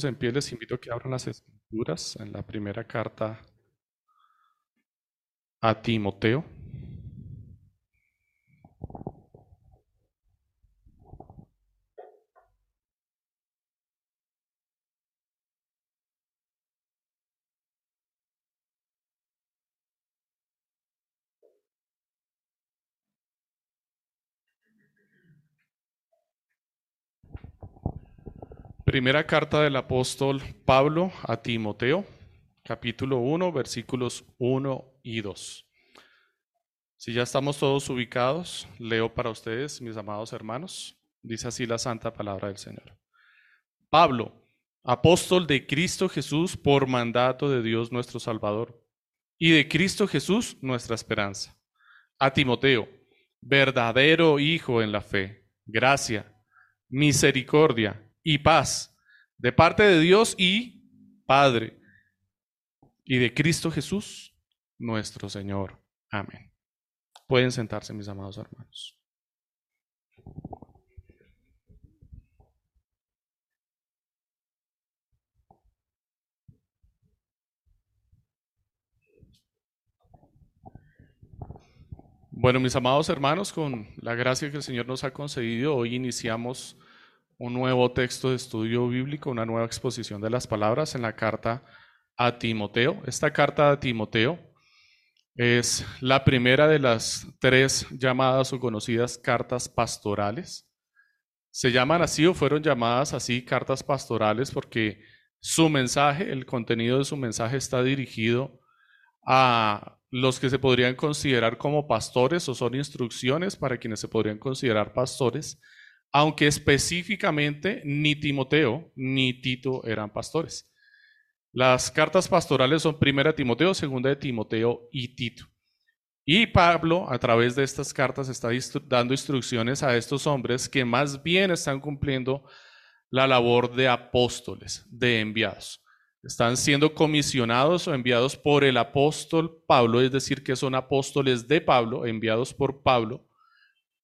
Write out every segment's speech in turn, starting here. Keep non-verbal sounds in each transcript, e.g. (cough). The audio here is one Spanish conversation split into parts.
puestos en pie, les invito a que abran las escrituras en la primera carta a Timoteo. Primera carta del apóstol Pablo a Timoteo, capítulo 1, versículos 1 y 2. Si ya estamos todos ubicados, leo para ustedes, mis amados hermanos. Dice así la santa palabra del Señor. Pablo, apóstol de Cristo Jesús por mandato de Dios nuestro Salvador, y de Cristo Jesús nuestra esperanza. A Timoteo, verdadero hijo en la fe, gracia, misericordia y paz de parte de Dios y Padre y de Cristo Jesús, nuestro Señor. Amén. Pueden sentarse, mis amados hermanos. Bueno, mis amados hermanos, con la gracia que el Señor nos ha concedido, hoy iniciamos un nuevo texto de estudio bíblico, una nueva exposición de las palabras en la carta a Timoteo. Esta carta a Timoteo es la primera de las tres llamadas o conocidas cartas pastorales. Se llaman así o fueron llamadas así cartas pastorales porque su mensaje, el contenido de su mensaje está dirigido a los que se podrían considerar como pastores o son instrucciones para quienes se podrían considerar pastores aunque específicamente ni Timoteo ni Tito eran pastores. Las cartas pastorales son primera de Timoteo, segunda de Timoteo y Tito. Y Pablo, a través de estas cartas, está dando instrucciones a estos hombres que más bien están cumpliendo la labor de apóstoles, de enviados. Están siendo comisionados o enviados por el apóstol Pablo, es decir, que son apóstoles de Pablo, enviados por Pablo,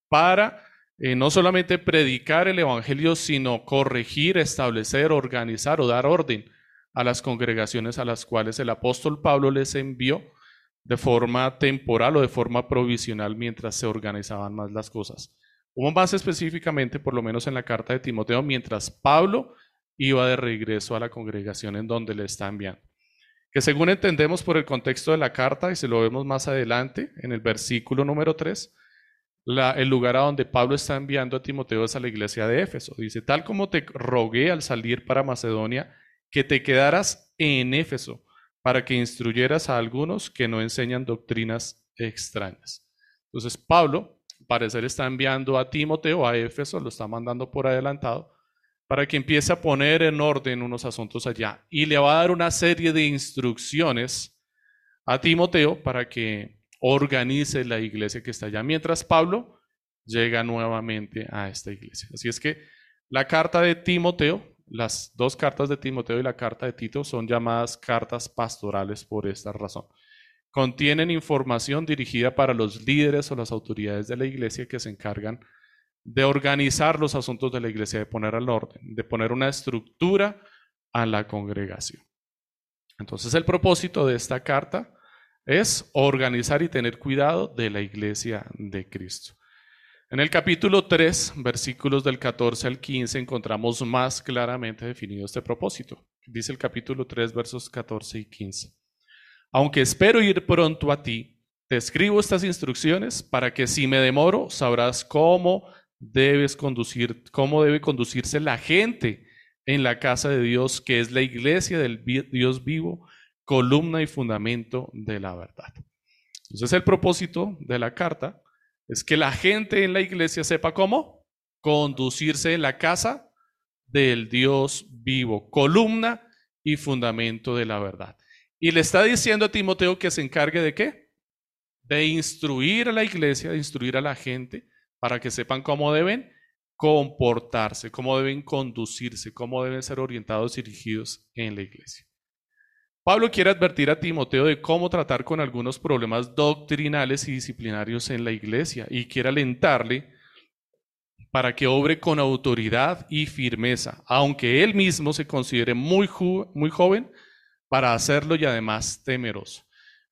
para eh, no solamente predicar el Evangelio, sino corregir, establecer, organizar o dar orden a las congregaciones a las cuales el apóstol Pablo les envió de forma temporal o de forma provisional mientras se organizaban más las cosas. O más específicamente, por lo menos en la carta de Timoteo, mientras Pablo iba de regreso a la congregación en donde le está enviando. Que según entendemos por el contexto de la carta, y se lo vemos más adelante en el versículo número 3, el lugar a donde Pablo está enviando a Timoteo es a la iglesia de Éfeso. Dice, tal como te rogué al salir para Macedonia, que te quedaras en Éfeso para que instruyeras a algunos que no enseñan doctrinas extrañas. Entonces Pablo, parecer, está enviando a Timoteo a Éfeso, lo está mandando por adelantado, para que empiece a poner en orden unos asuntos allá. Y le va a dar una serie de instrucciones a Timoteo para que organice la iglesia que está allá, mientras Pablo llega nuevamente a esta iglesia. Así es que la carta de Timoteo, las dos cartas de Timoteo y la carta de Tito son llamadas cartas pastorales por esta razón. Contienen información dirigida para los líderes o las autoridades de la iglesia que se encargan de organizar los asuntos de la iglesia, de poner al orden, de poner una estructura a la congregación. Entonces el propósito de esta carta es organizar y tener cuidado de la iglesia de Cristo. En el capítulo 3, versículos del 14 al 15, encontramos más claramente definido este propósito. Dice el capítulo 3, versos 14 y 15. Aunque espero ir pronto a ti, te escribo estas instrucciones para que si me demoro, sabrás cómo debes conducir, cómo debe conducirse la gente en la casa de Dios, que es la iglesia del Dios vivo columna y fundamento de la verdad. Entonces el propósito de la carta es que la gente en la iglesia sepa cómo conducirse en la casa del Dios vivo, columna y fundamento de la verdad. Y le está diciendo a Timoteo que se encargue de qué? De instruir a la iglesia, de instruir a la gente para que sepan cómo deben comportarse, cómo deben conducirse, cómo deben ser orientados y dirigidos en la iglesia. Pablo quiere advertir a Timoteo de cómo tratar con algunos problemas doctrinales y disciplinarios en la iglesia y quiere alentarle para que obre con autoridad y firmeza, aunque él mismo se considere muy, muy joven para hacerlo y además temeroso.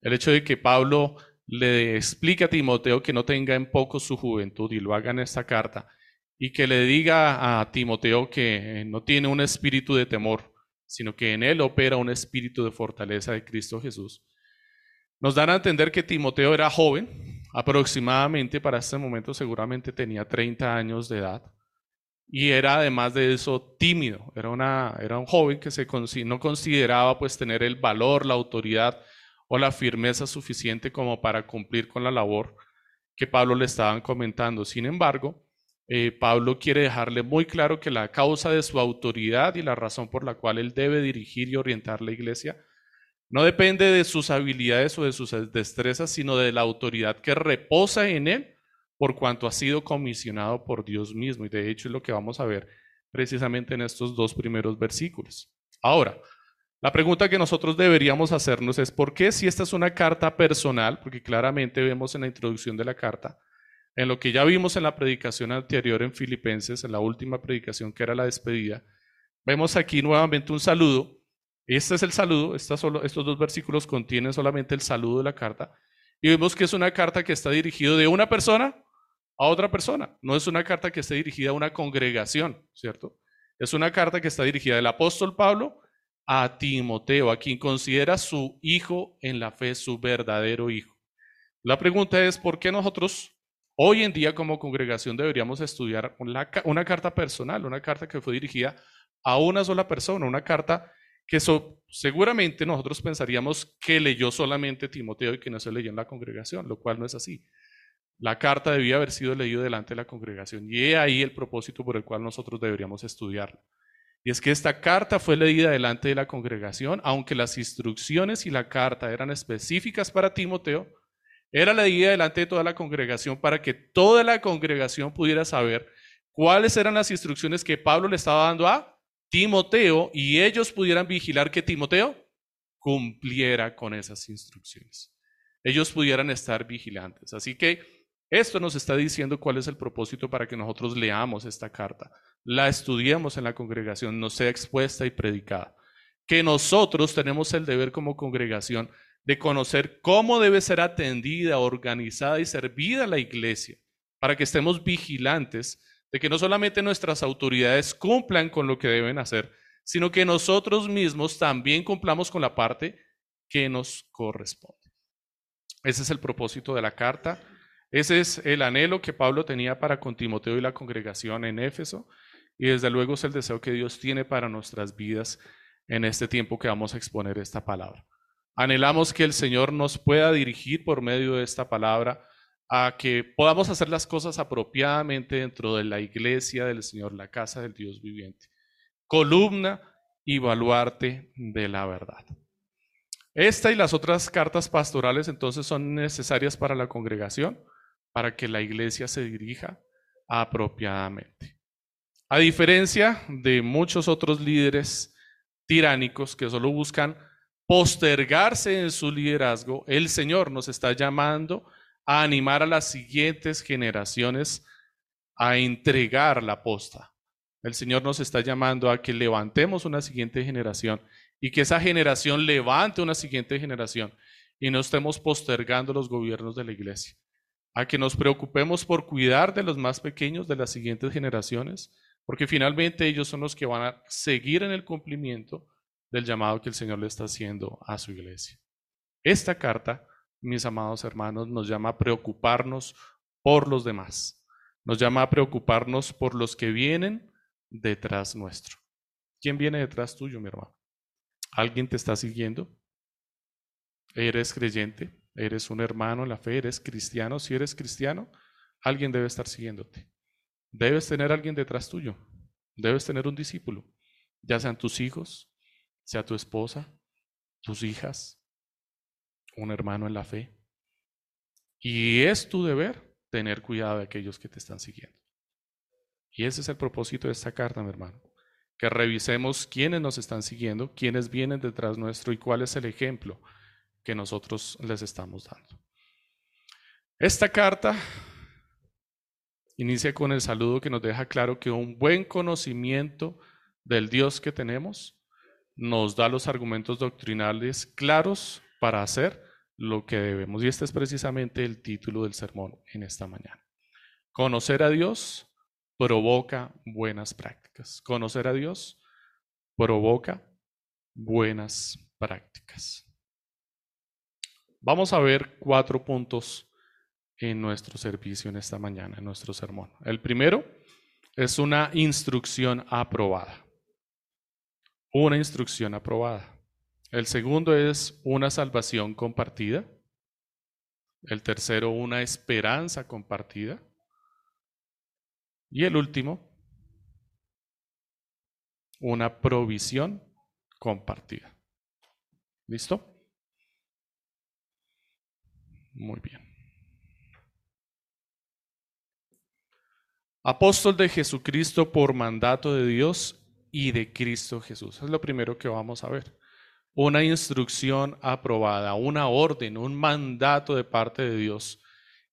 El hecho de que Pablo le explique a Timoteo que no tenga en poco su juventud y lo haga en esta carta, y que le diga a Timoteo que no tiene un espíritu de temor, sino que en él opera un espíritu de fortaleza de Cristo Jesús. Nos dan a entender que Timoteo era joven, aproximadamente para este momento seguramente tenía 30 años de edad, y era además de eso tímido, era, una, era un joven que se, no consideraba pues tener el valor, la autoridad o la firmeza suficiente como para cumplir con la labor que Pablo le estaban comentando. Sin embargo, eh, Pablo quiere dejarle muy claro que la causa de su autoridad y la razón por la cual él debe dirigir y orientar la iglesia no depende de sus habilidades o de sus destrezas, sino de la autoridad que reposa en él por cuanto ha sido comisionado por Dios mismo. Y de hecho es lo que vamos a ver precisamente en estos dos primeros versículos. Ahora, la pregunta que nosotros deberíamos hacernos es, ¿por qué si esta es una carta personal? Porque claramente vemos en la introducción de la carta, en lo que ya vimos en la predicación anterior en Filipenses, en la última predicación que era la despedida, vemos aquí nuevamente un saludo. Este es el saludo, estos dos versículos contienen solamente el saludo de la carta. Y vemos que es una carta que está dirigida de una persona a otra persona. No es una carta que esté dirigida a una congregación, ¿cierto? Es una carta que está dirigida del apóstol Pablo a Timoteo, a quien considera su hijo en la fe, su verdadero hijo. La pregunta es, ¿por qué nosotros hoy en día como congregación deberíamos estudiar una, carta personal, una carta que fue dirigida a una sola persona, una carta que seguramente nosotros pensaríamos que leyó solamente Timoteo y que no se leyó en la congregación, lo cual no es así. La carta debía haber sido leída delante de la congregación y he ahí el propósito por el cual nosotros deberíamos estudiarla. Y es que esta carta fue leída delante de la congregación, aunque las instrucciones y la carta eran específicas para Timoteo, era leída delante de toda la congregación para que toda la congregación pudiera saber cuáles eran las instrucciones que Pablo le estaba dando a Timoteo y ellos pudieran vigilar que Timoteo cumpliera con esas instrucciones. Ellos pudieran estar vigilantes. Así que esto nos está diciendo cuál es el propósito para que nosotros leamos esta carta la estudiemos en la congregación, no sea expuesta y predicada. Que nosotros tenemos el deber como congregación de conocer cómo debe ser atendida, organizada y servida la iglesia, para que estemos vigilantes de que no solamente nuestras autoridades cumplan con lo que deben hacer, sino que nosotros mismos también cumplamos con la parte que nos corresponde. Ese es el propósito de la carta. Ese es el anhelo que Pablo tenía para con Timoteo y la congregación en Éfeso. Y desde luego es el deseo que Dios tiene para nuestras vidas en este tiempo que vamos a exponer esta palabra. Anhelamos que el Señor nos pueda dirigir por medio de esta palabra a que podamos hacer las cosas apropiadamente dentro de la iglesia del Señor, la casa del Dios viviente. Columna y baluarte de la verdad. Esta y las otras cartas pastorales entonces son necesarias para la congregación, para que la iglesia se dirija apropiadamente. A diferencia de muchos otros líderes tiránicos que solo buscan postergarse en su liderazgo, el Señor nos está llamando a animar a las siguientes generaciones a entregar la posta. El Señor nos está llamando a que levantemos una siguiente generación y que esa generación levante una siguiente generación y no estemos postergando los gobiernos de la iglesia. A que nos preocupemos por cuidar de los más pequeños de las siguientes generaciones porque finalmente ellos son los que van a seguir en el cumplimiento del llamado que el Señor le está haciendo a su iglesia. Esta carta, mis amados hermanos, nos llama a preocuparnos por los demás. Nos llama a preocuparnos por los que vienen detrás nuestro. ¿Quién viene detrás tuyo, mi hermano? ¿Alguien te está siguiendo? ¿Eres creyente? ¿Eres un hermano en la fe? ¿Eres cristiano? Si eres cristiano, alguien debe estar siguiéndote. Debes tener alguien detrás tuyo. Debes tener un discípulo, ya sean tus hijos, sea tu esposa, tus hijas, un hermano en la fe. Y es tu deber tener cuidado de aquellos que te están siguiendo. Y ese es el propósito de esta carta, mi hermano. Que revisemos quiénes nos están siguiendo, quiénes vienen detrás nuestro y cuál es el ejemplo que nosotros les estamos dando. Esta carta inicia con el saludo que nos deja claro que un buen conocimiento del Dios que tenemos nos da los argumentos doctrinales claros para hacer lo que debemos. Y este es precisamente el título del sermón en esta mañana. Conocer a Dios provoca buenas prácticas. Conocer a Dios provoca buenas prácticas. Vamos a ver cuatro puntos en nuestro servicio en esta mañana, en nuestro sermón. El primero es una instrucción aprobada. Una instrucción aprobada. El segundo es una salvación compartida. El tercero, una esperanza compartida. Y el último, una provisión compartida. ¿Listo? Muy bien. Apóstol de Jesucristo por mandato de Dios y de Cristo Jesús. Es lo primero que vamos a ver. Una instrucción aprobada, una orden, un mandato de parte de Dios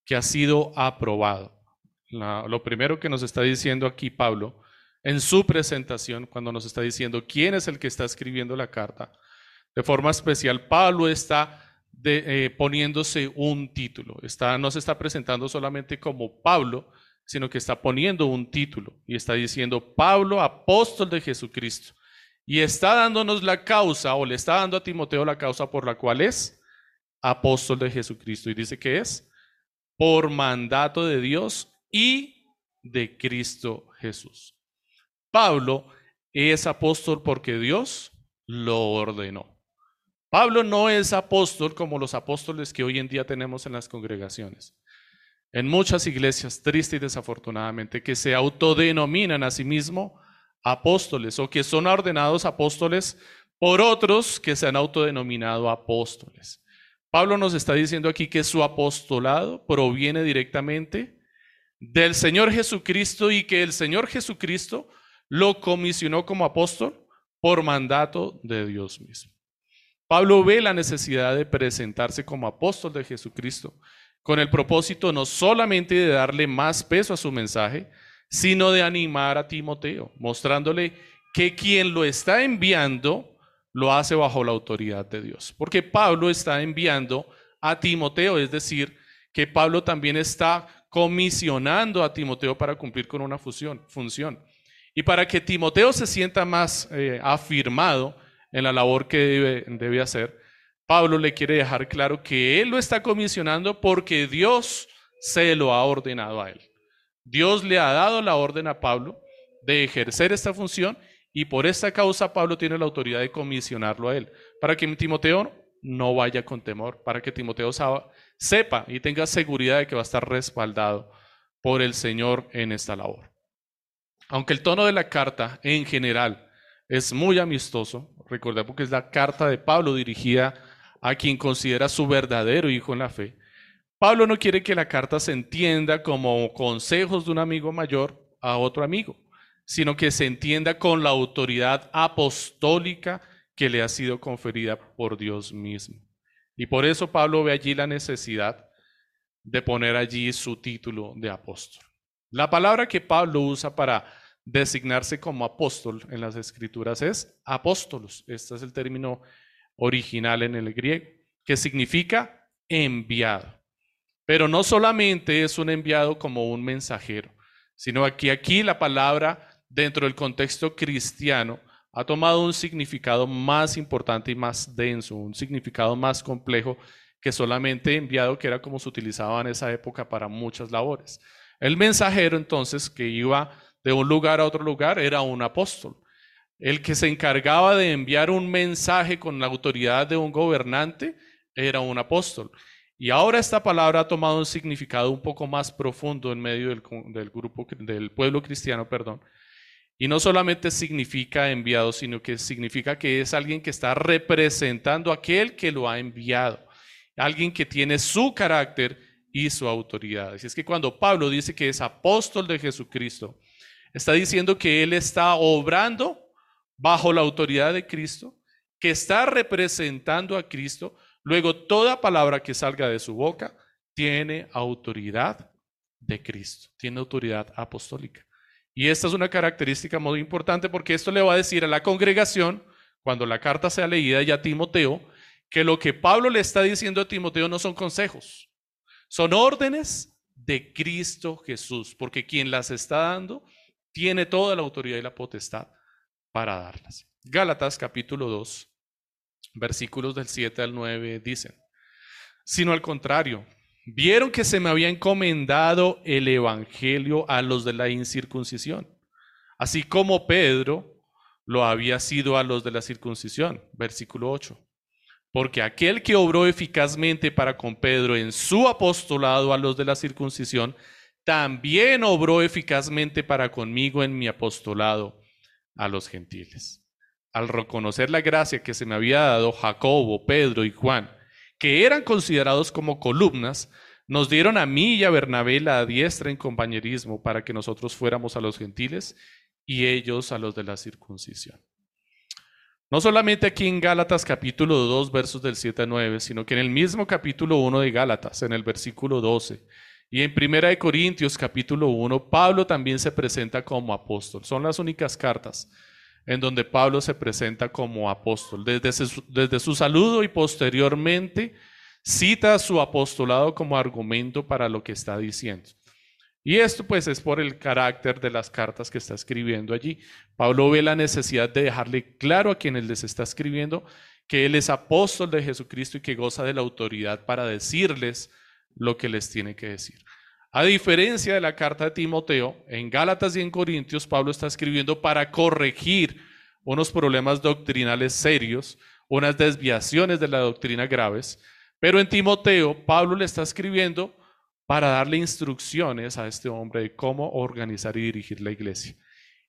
que ha sido aprobado. lo primero que nos está diciendo aquí Pablo en su presentación, cuando nos está diciendo quién es el que está escribiendo la carta, de forma especial, Pablo está eh, poniéndose un título. Está, no se está presentando solamente como Pablo, sino que está poniendo un título y está diciendo Pablo, apóstol de Jesucristo. Y está dándonos la causa, o le está dando a Timoteo la causa por la cual es apóstol de Jesucristo. Y dice que es por mandato de Dios y de Cristo Jesús. Pablo es apóstol porque Dios lo ordenó. Pablo no es apóstol como los apóstoles que hoy en día tenemos en las congregaciones en muchas iglesias, triste y desafortunadamente, que se autodenominan a sí mismos apóstoles o que son ordenados apóstoles por otros que se han autodenominado apóstoles. Pablo nos está diciendo aquí que su apostolado proviene directamente del Señor Jesucristo y que el Señor Jesucristo lo comisionó como apóstol por mandato de Dios mismo. Pablo ve la necesidad de presentarse como apóstol de Jesucristo con el propósito no solamente de darle más peso a su mensaje, sino de animar a Timoteo, mostrándole que quien lo está enviando lo hace bajo la autoridad de Dios. Porque Pablo está enviando a Timoteo, es decir, que Pablo también está comisionando a Timoteo para cumplir con una función. Y para que Timoteo se sienta más eh, afirmado en la labor que debe hacer, Pablo le quiere dejar claro que él lo está comisionando porque Dios se lo ha ordenado a él. Dios le ha dado la orden a Pablo de ejercer esta función y por esta causa Pablo tiene la autoridad de comisionarlo a él, para que Timoteo no vaya con temor, para que Timoteo sepa y tenga seguridad de que va a estar respaldado por el Señor en esta labor. Aunque el tono de la carta en general es muy amistoso, recordemos que es la carta de Pablo dirigida a quien considera su verdadero hijo en la fe. Pablo no quiere que la carta se entienda como consejos de un amigo mayor a otro amigo, sino que se entienda con la autoridad apostólica que le ha sido conferida por Dios mismo. Y por eso Pablo ve allí la necesidad de poner allí su título de apóstol. La palabra que Pablo usa para designarse como apóstol en las escrituras es apóstolos. Este es el término original en el griego, que significa enviado. Pero no solamente es un enviado como un mensajero, sino que aquí la palabra dentro del contexto cristiano ha tomado un significado más importante y más denso, un significado más complejo que solamente enviado, que era como se utilizaba en esa época para muchas labores. El mensajero entonces que iba de un lugar a otro lugar era un apóstol. El que se encargaba de enviar un mensaje con la autoridad de un gobernante era un apóstol. Y ahora esta palabra ha tomado un significado un poco más profundo en medio del, grupo, del pueblo cristiano, perdón. Y no solamente significa enviado, sino que significa que es alguien que está representando a aquel que lo ha enviado. Alguien que tiene su carácter y su autoridad. Así es que cuando Pablo dice que es apóstol de Jesucristo, está diciendo que él está obrando bajo la autoridad de Cristo, que está representando a Cristo, luego toda palabra que salga de su boca tiene autoridad de Cristo, tiene autoridad apostólica. Y esta es una característica muy importante porque esto le va a decir a la congregación, cuando la carta sea leída ya a Timoteo, que lo que Pablo le está diciendo a Timoteo no son consejos, son órdenes de Cristo Jesús, porque quien las está dando tiene toda la autoridad y la potestad para darlas. Gálatas capítulo 2, versículos del 7 al 9 dicen, sino al contrario, vieron que se me había encomendado el Evangelio a los de la incircuncisión, así como Pedro lo había sido a los de la circuncisión. Versículo 8. Porque aquel que obró eficazmente para con Pedro en su apostolado a los de la circuncisión, también obró eficazmente para conmigo en mi apostolado a los gentiles. Al reconocer la gracia que se me había dado Jacobo, Pedro y Juan, que eran considerados como columnas, nos dieron a mí y a Bernabé la diestra en compañerismo para que nosotros fuéramos a los gentiles y ellos a los de la circuncisión. No solamente aquí en Gálatas capítulo 2 versos del 7 a 9, sino que en el mismo capítulo 1 de Gálatas, en el versículo 12, y en Primera de Corintios capítulo 1, Pablo también se presenta como apóstol. Son las únicas cartas en donde Pablo se presenta como apóstol. Desde su, desde su saludo y posteriormente cita su apostolado como argumento para lo que está diciendo. Y esto pues es por el carácter de las cartas que está escribiendo allí. Pablo ve la necesidad de dejarle claro a quienes les está escribiendo que él es apóstol de Jesucristo y que goza de la autoridad para decirles lo que les tiene que decir. A diferencia de la carta de Timoteo, en Gálatas y en Corintios, Pablo está escribiendo para corregir unos problemas doctrinales serios, unas desviaciones de la doctrina graves, pero en Timoteo, Pablo le está escribiendo para darle instrucciones a este hombre de cómo organizar y dirigir la iglesia.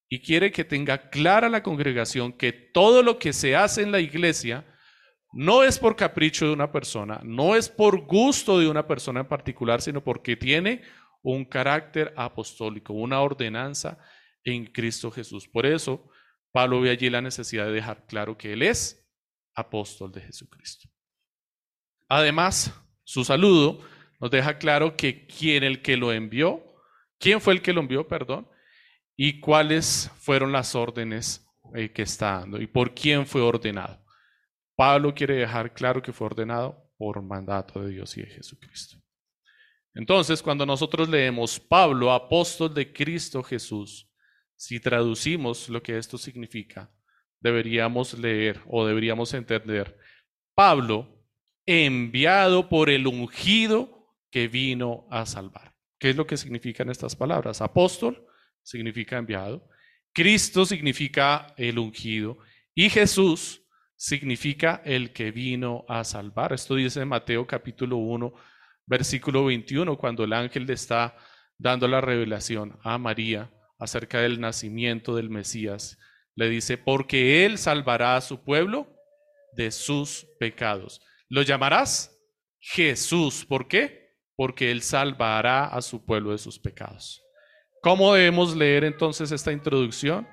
Y quiere que tenga clara la congregación que todo lo que se hace en la iglesia no es por capricho de una persona, no es por gusto de una persona en particular, sino porque tiene un carácter apostólico, una ordenanza en Cristo Jesús. Por eso, Pablo ve allí la necesidad de dejar claro que él es apóstol de Jesucristo. Además, su saludo nos deja claro que quién el que lo envió, quién fue el que lo envió, perdón, y cuáles fueron las órdenes eh, que está dando y por quién fue ordenado. Pablo quiere dejar claro que fue ordenado por mandato de Dios y de Jesucristo. Entonces, cuando nosotros leemos Pablo, apóstol de Cristo Jesús, si traducimos lo que esto significa, deberíamos leer o deberíamos entender Pablo, enviado por el ungido que vino a salvar. ¿Qué es lo que significan estas palabras? Apóstol significa enviado, Cristo significa el ungido y Jesús significa el que vino a salvar. Esto dice Mateo capítulo 1, versículo 21, cuando el ángel le está dando la revelación a María acerca del nacimiento del Mesías. Le dice, porque Él salvará a su pueblo de sus pecados. ¿Lo llamarás Jesús? ¿Por qué? porque Él salvará a su pueblo de sus pecados. ¿Cómo debemos leer entonces esta introducción?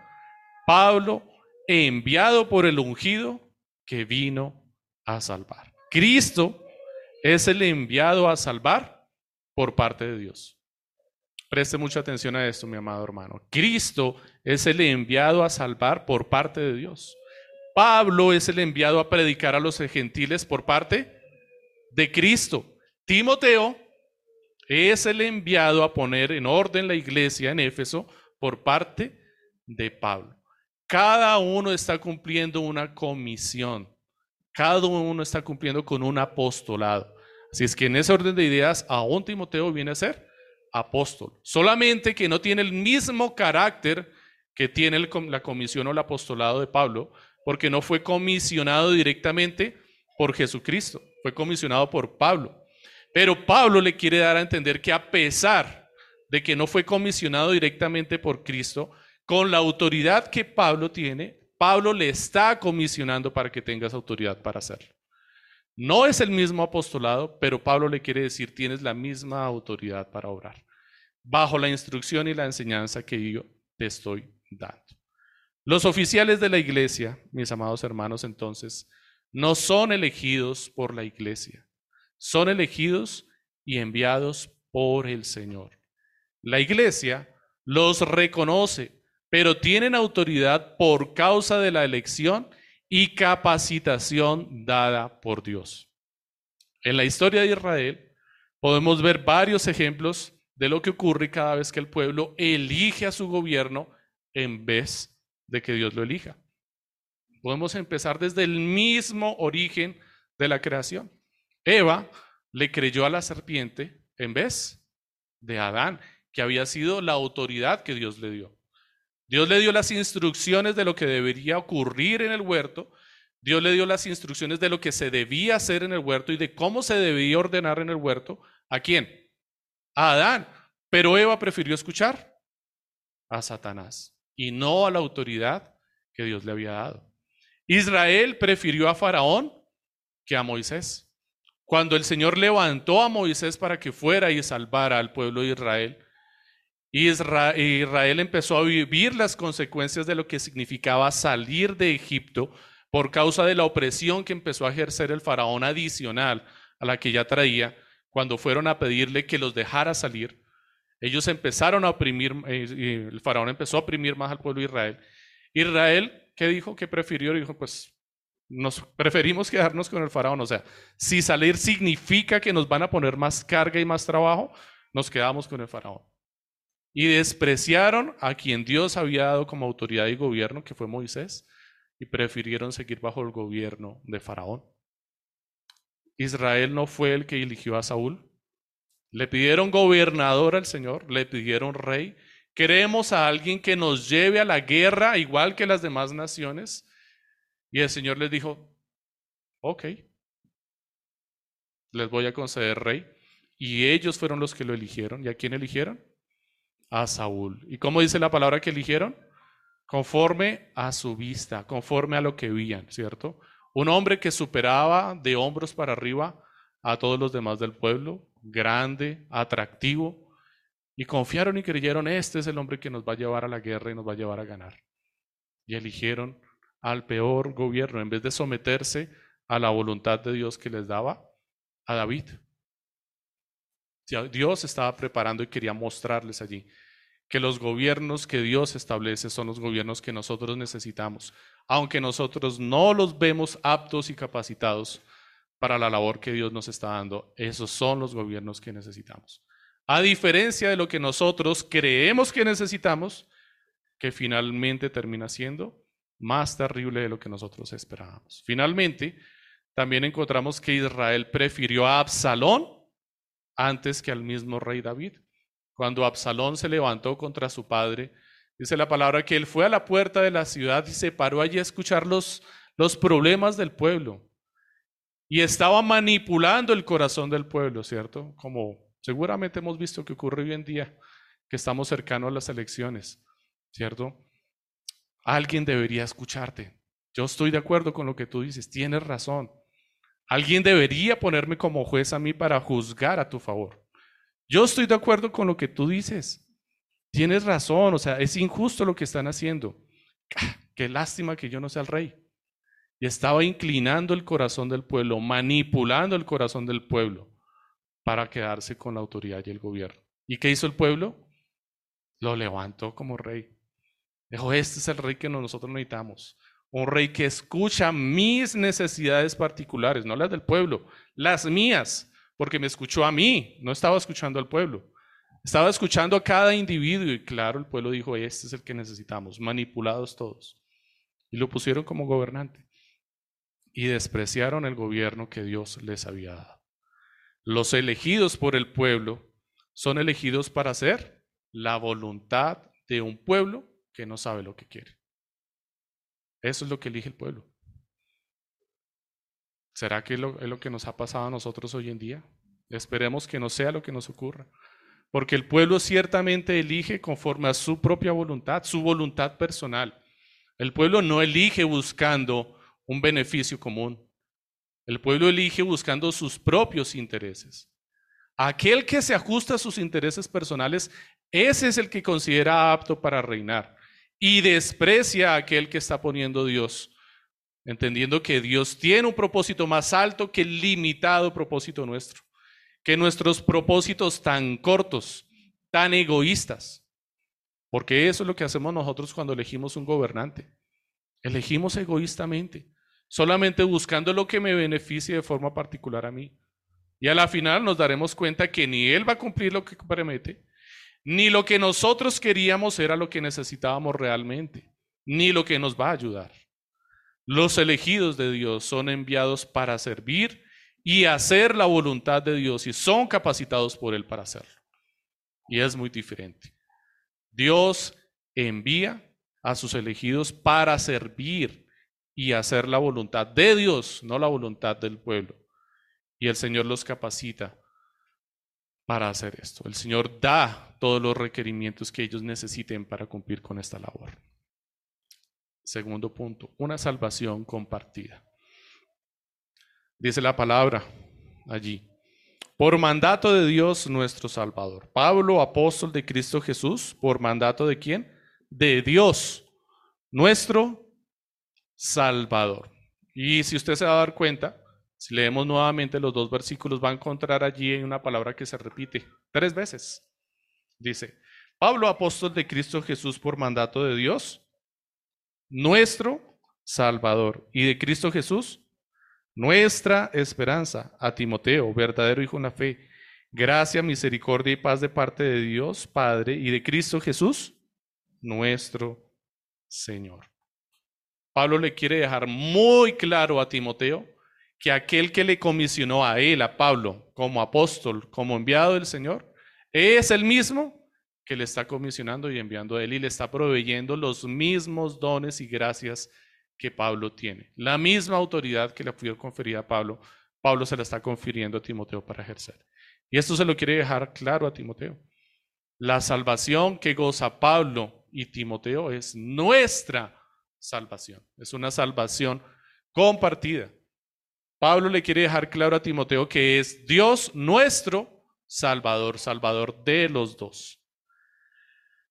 Pablo, enviado por el ungido que vino a salvar. Cristo es el enviado a salvar por parte de Dios. Preste mucha atención a esto, mi amado hermano. Cristo es el enviado a salvar por parte de Dios. Pablo es el enviado a predicar a los gentiles por parte de Cristo. Timoteo es el enviado a poner en orden la iglesia en Éfeso por parte de Pablo. Cada uno está cumpliendo una comisión, cada uno está cumpliendo con un apostolado. Así es que en ese orden de ideas, aún Timoteo viene a ser apóstol, solamente que no tiene el mismo carácter que tiene la comisión o el apostolado de Pablo, porque no fue comisionado directamente por Jesucristo, fue comisionado por Pablo. Pero Pablo le quiere dar a entender que a pesar de que no fue comisionado directamente por Cristo, con la autoridad que Pablo tiene, Pablo le está comisionando para que tengas autoridad para hacerlo. No es el mismo apostolado, pero Pablo le quiere decir, tienes la misma autoridad para obrar, bajo la instrucción y la enseñanza que yo te estoy dando. Los oficiales de la iglesia, mis amados hermanos, entonces, no son elegidos por la iglesia, son elegidos y enviados por el Señor. la iglesia, los reconoce, pero tienen autoridad por causa de la elección y capacitación dada por Dios. En la historia de Israel podemos ver varios ejemplos de lo que ocurre cada vez que el pueblo elige a su gobierno en vez de que Dios lo elija. Podemos empezar desde el mismo origen de la creación. Eva le creyó a la serpiente en vez de Adán, que había sido la autoridad que Dios le dio. Dios le dio las instrucciones de lo que debería ocurrir en el huerto. Dios le dio las instrucciones de lo que se debía hacer en el huerto y de cómo se debía ordenar en el huerto. ¿A quién? A Adán. Pero Eva prefirió escuchar a Satanás y no a la autoridad que Dios le había dado. Israel prefirió a Faraón que a Moisés. Cuando el Señor levantó a Moisés para que fuera y salvara al pueblo de Israel, Israel empezó a vivir las consecuencias de lo que significaba salir de Egipto por causa de la opresión que empezó a ejercer el faraón adicional a la que ya traía cuando fueron a pedirle que los dejara salir. Ellos empezaron a oprimir, eh, el faraón empezó a oprimir más al pueblo de Israel. Israel, ¿qué dijo? ¿Qué prefirió? Dijo, pues nos preferimos quedarnos con el faraón. O sea, si salir significa que nos van a poner más carga y más trabajo, nos quedamos con el faraón. Y despreciaron a quien Dios había dado como autoridad y gobierno, que fue Moisés, y prefirieron seguir bajo el gobierno de faraón. Israel no fue el que eligió a Saúl. Le pidieron gobernador al Señor, le pidieron rey. Queremos a alguien que nos lleve a la guerra igual que las demás naciones. Y el Señor les dijo, ok, les voy a conceder rey. Y ellos fueron los que lo eligieron. ¿Y a quién eligieron? A Saúl. ¿Y cómo dice la palabra que eligieron? Conforme a su vista, conforme a lo que veían, ¿cierto? Un hombre que superaba de hombros para arriba a todos los demás del pueblo, grande, atractivo, y confiaron y creyeron, este es el hombre que nos va a llevar a la guerra y nos va a llevar a ganar. Y eligieron al peor gobierno en vez de someterse a la voluntad de Dios que les daba a David. Dios estaba preparando y quería mostrarles allí que los gobiernos que Dios establece son los gobiernos que nosotros necesitamos, aunque nosotros no los vemos aptos y capacitados para la labor que Dios nos está dando, esos son los gobiernos que necesitamos. A diferencia de lo que nosotros creemos que necesitamos, que finalmente termina siendo más terrible de lo que nosotros esperábamos. Finalmente, también encontramos que Israel prefirió a Absalón antes que al mismo rey David. Cuando Absalón se levantó contra su padre, dice la palabra que él fue a la puerta de la ciudad y se paró allí a escuchar los, los problemas del pueblo. Y estaba manipulando el corazón del pueblo, ¿cierto? Como seguramente hemos visto que ocurre hoy en día, que estamos cercanos a las elecciones, ¿cierto? Alguien debería escucharte. Yo estoy de acuerdo con lo que tú dices, tienes razón. Alguien debería ponerme como juez a mí para juzgar a tu favor. Yo estoy de acuerdo con lo que tú dices. Tienes razón, o sea, es injusto lo que están haciendo. Ah, qué lástima que yo no sea el rey. Y estaba inclinando el corazón del pueblo, manipulando el corazón del pueblo para quedarse con la autoridad y el gobierno. ¿Y qué hizo el pueblo? Lo levantó como rey. Dijo, este es el rey que nosotros necesitamos. Un rey que escucha mis necesidades particulares, no las del pueblo, las mías, porque me escuchó a mí, no estaba escuchando al pueblo. Estaba escuchando a cada individuo y claro, el pueblo dijo, este es el que necesitamos, manipulados todos. Y lo pusieron como gobernante. Y despreciaron el gobierno que Dios les había dado. Los elegidos por el pueblo son elegidos para hacer la voluntad de un pueblo que no sabe lo que quiere. Eso es lo que elige el pueblo. ¿Será que es lo, que nos ha pasado a nosotros hoy en día? Esperemos que no sea lo que nos ocurra. Porque el pueblo ciertamente elige conforme a su propia voluntad, su voluntad personal. El pueblo no elige buscando un beneficio común. El pueblo elige buscando sus propios intereses. Aquel que se ajusta a sus intereses personales, ese es el que considera apto para reinar y desprecia a aquel que está poniendo Dios, entendiendo que Dios tiene un propósito más alto que el limitado propósito nuestro, que nuestros propósitos tan cortos tan egoístas. Porque eso es lo que hacemos nosotros cuando elegimos un gobernante. Elegimos egoístamente, solamente buscando lo que me beneficie de forma particular a mí. Y a la final nos daremos cuenta que ni Él va a cumplir lo que promete, ni lo que nosotros queríamos era lo que necesitábamos realmente, ni lo que nos va a ayudar. Los elegidos de Dios son enviados para servir y hacer la voluntad de Dios y son capacitados por Él para hacerlo. Y es muy diferente. Dios envía a sus elegidos para servir y hacer la voluntad de Dios, no la voluntad del pueblo. Y el Señor los capacita para hacer esto. El Señor da todos los requerimientos que ellos necesiten para cumplir con esta labor. Segundo punto, una salvación compartida. Dice la palabra allí, por mandato de Dios nuestro Salvador. Pablo, apóstol de Cristo Jesús, por mandato de quién? De Dios, nuestro Salvador. Y si usted se va a dar cuenta, si leemos nuevamente los dos versículos, va a encontrar allí una palabra que se repite tres veces. Dice, Pablo, apóstol de Cristo Jesús por mandato de Dios, nuestro Salvador. Y de Cristo Jesús, nuestra esperanza. A Timoteo, verdadero hijo en la fe. Gracia, misericordia y paz de parte de Dios Padre y de Cristo Jesús, nuestro Señor. Pablo le quiere dejar muy claro a Timoteo que aquel que le comisionó a él, a Pablo, como apóstol, como enviado del Señor, es el mismo que le está comisionando y enviando a él y le está proveyendo los mismos dones y gracias que Pablo tiene. La misma autoridad que le fue conferida a Pablo, Pablo se la está confiriendo a Timoteo para ejercer. Y esto se lo quiere dejar claro a Timoteo. La salvación que goza Pablo y Timoteo es nuestra salvación. Es una salvación compartida. Pablo le quiere dejar claro a Timoteo que es Dios nuestro Salvador, Salvador de los dos.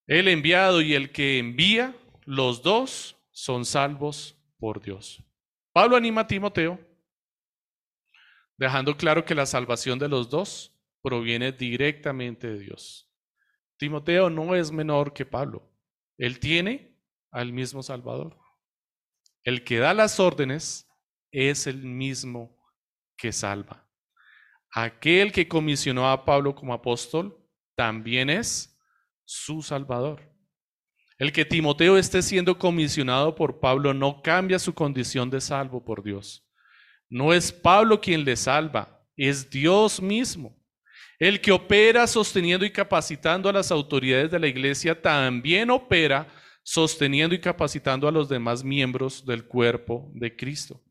El enviado y el que envía, los dos son salvos por Dios. Pablo anima a Timoteo, dejando claro que la salvación de los dos proviene directamente de Dios. Timoteo no es menor que Pablo. Él tiene al mismo Salvador. El que da las órdenes es el mismo que salva. Aquel que comisionó a Pablo como apóstol también es su Salvador. El que Timoteo esté siendo comisionado por Pablo no cambia su condición de salvo por Dios. No es Pablo quien le salva, es Dios mismo. El que opera sosteniendo y capacitando a las autoridades de la iglesia también opera sosteniendo y capacitando a los demás miembros del cuerpo de Cristo.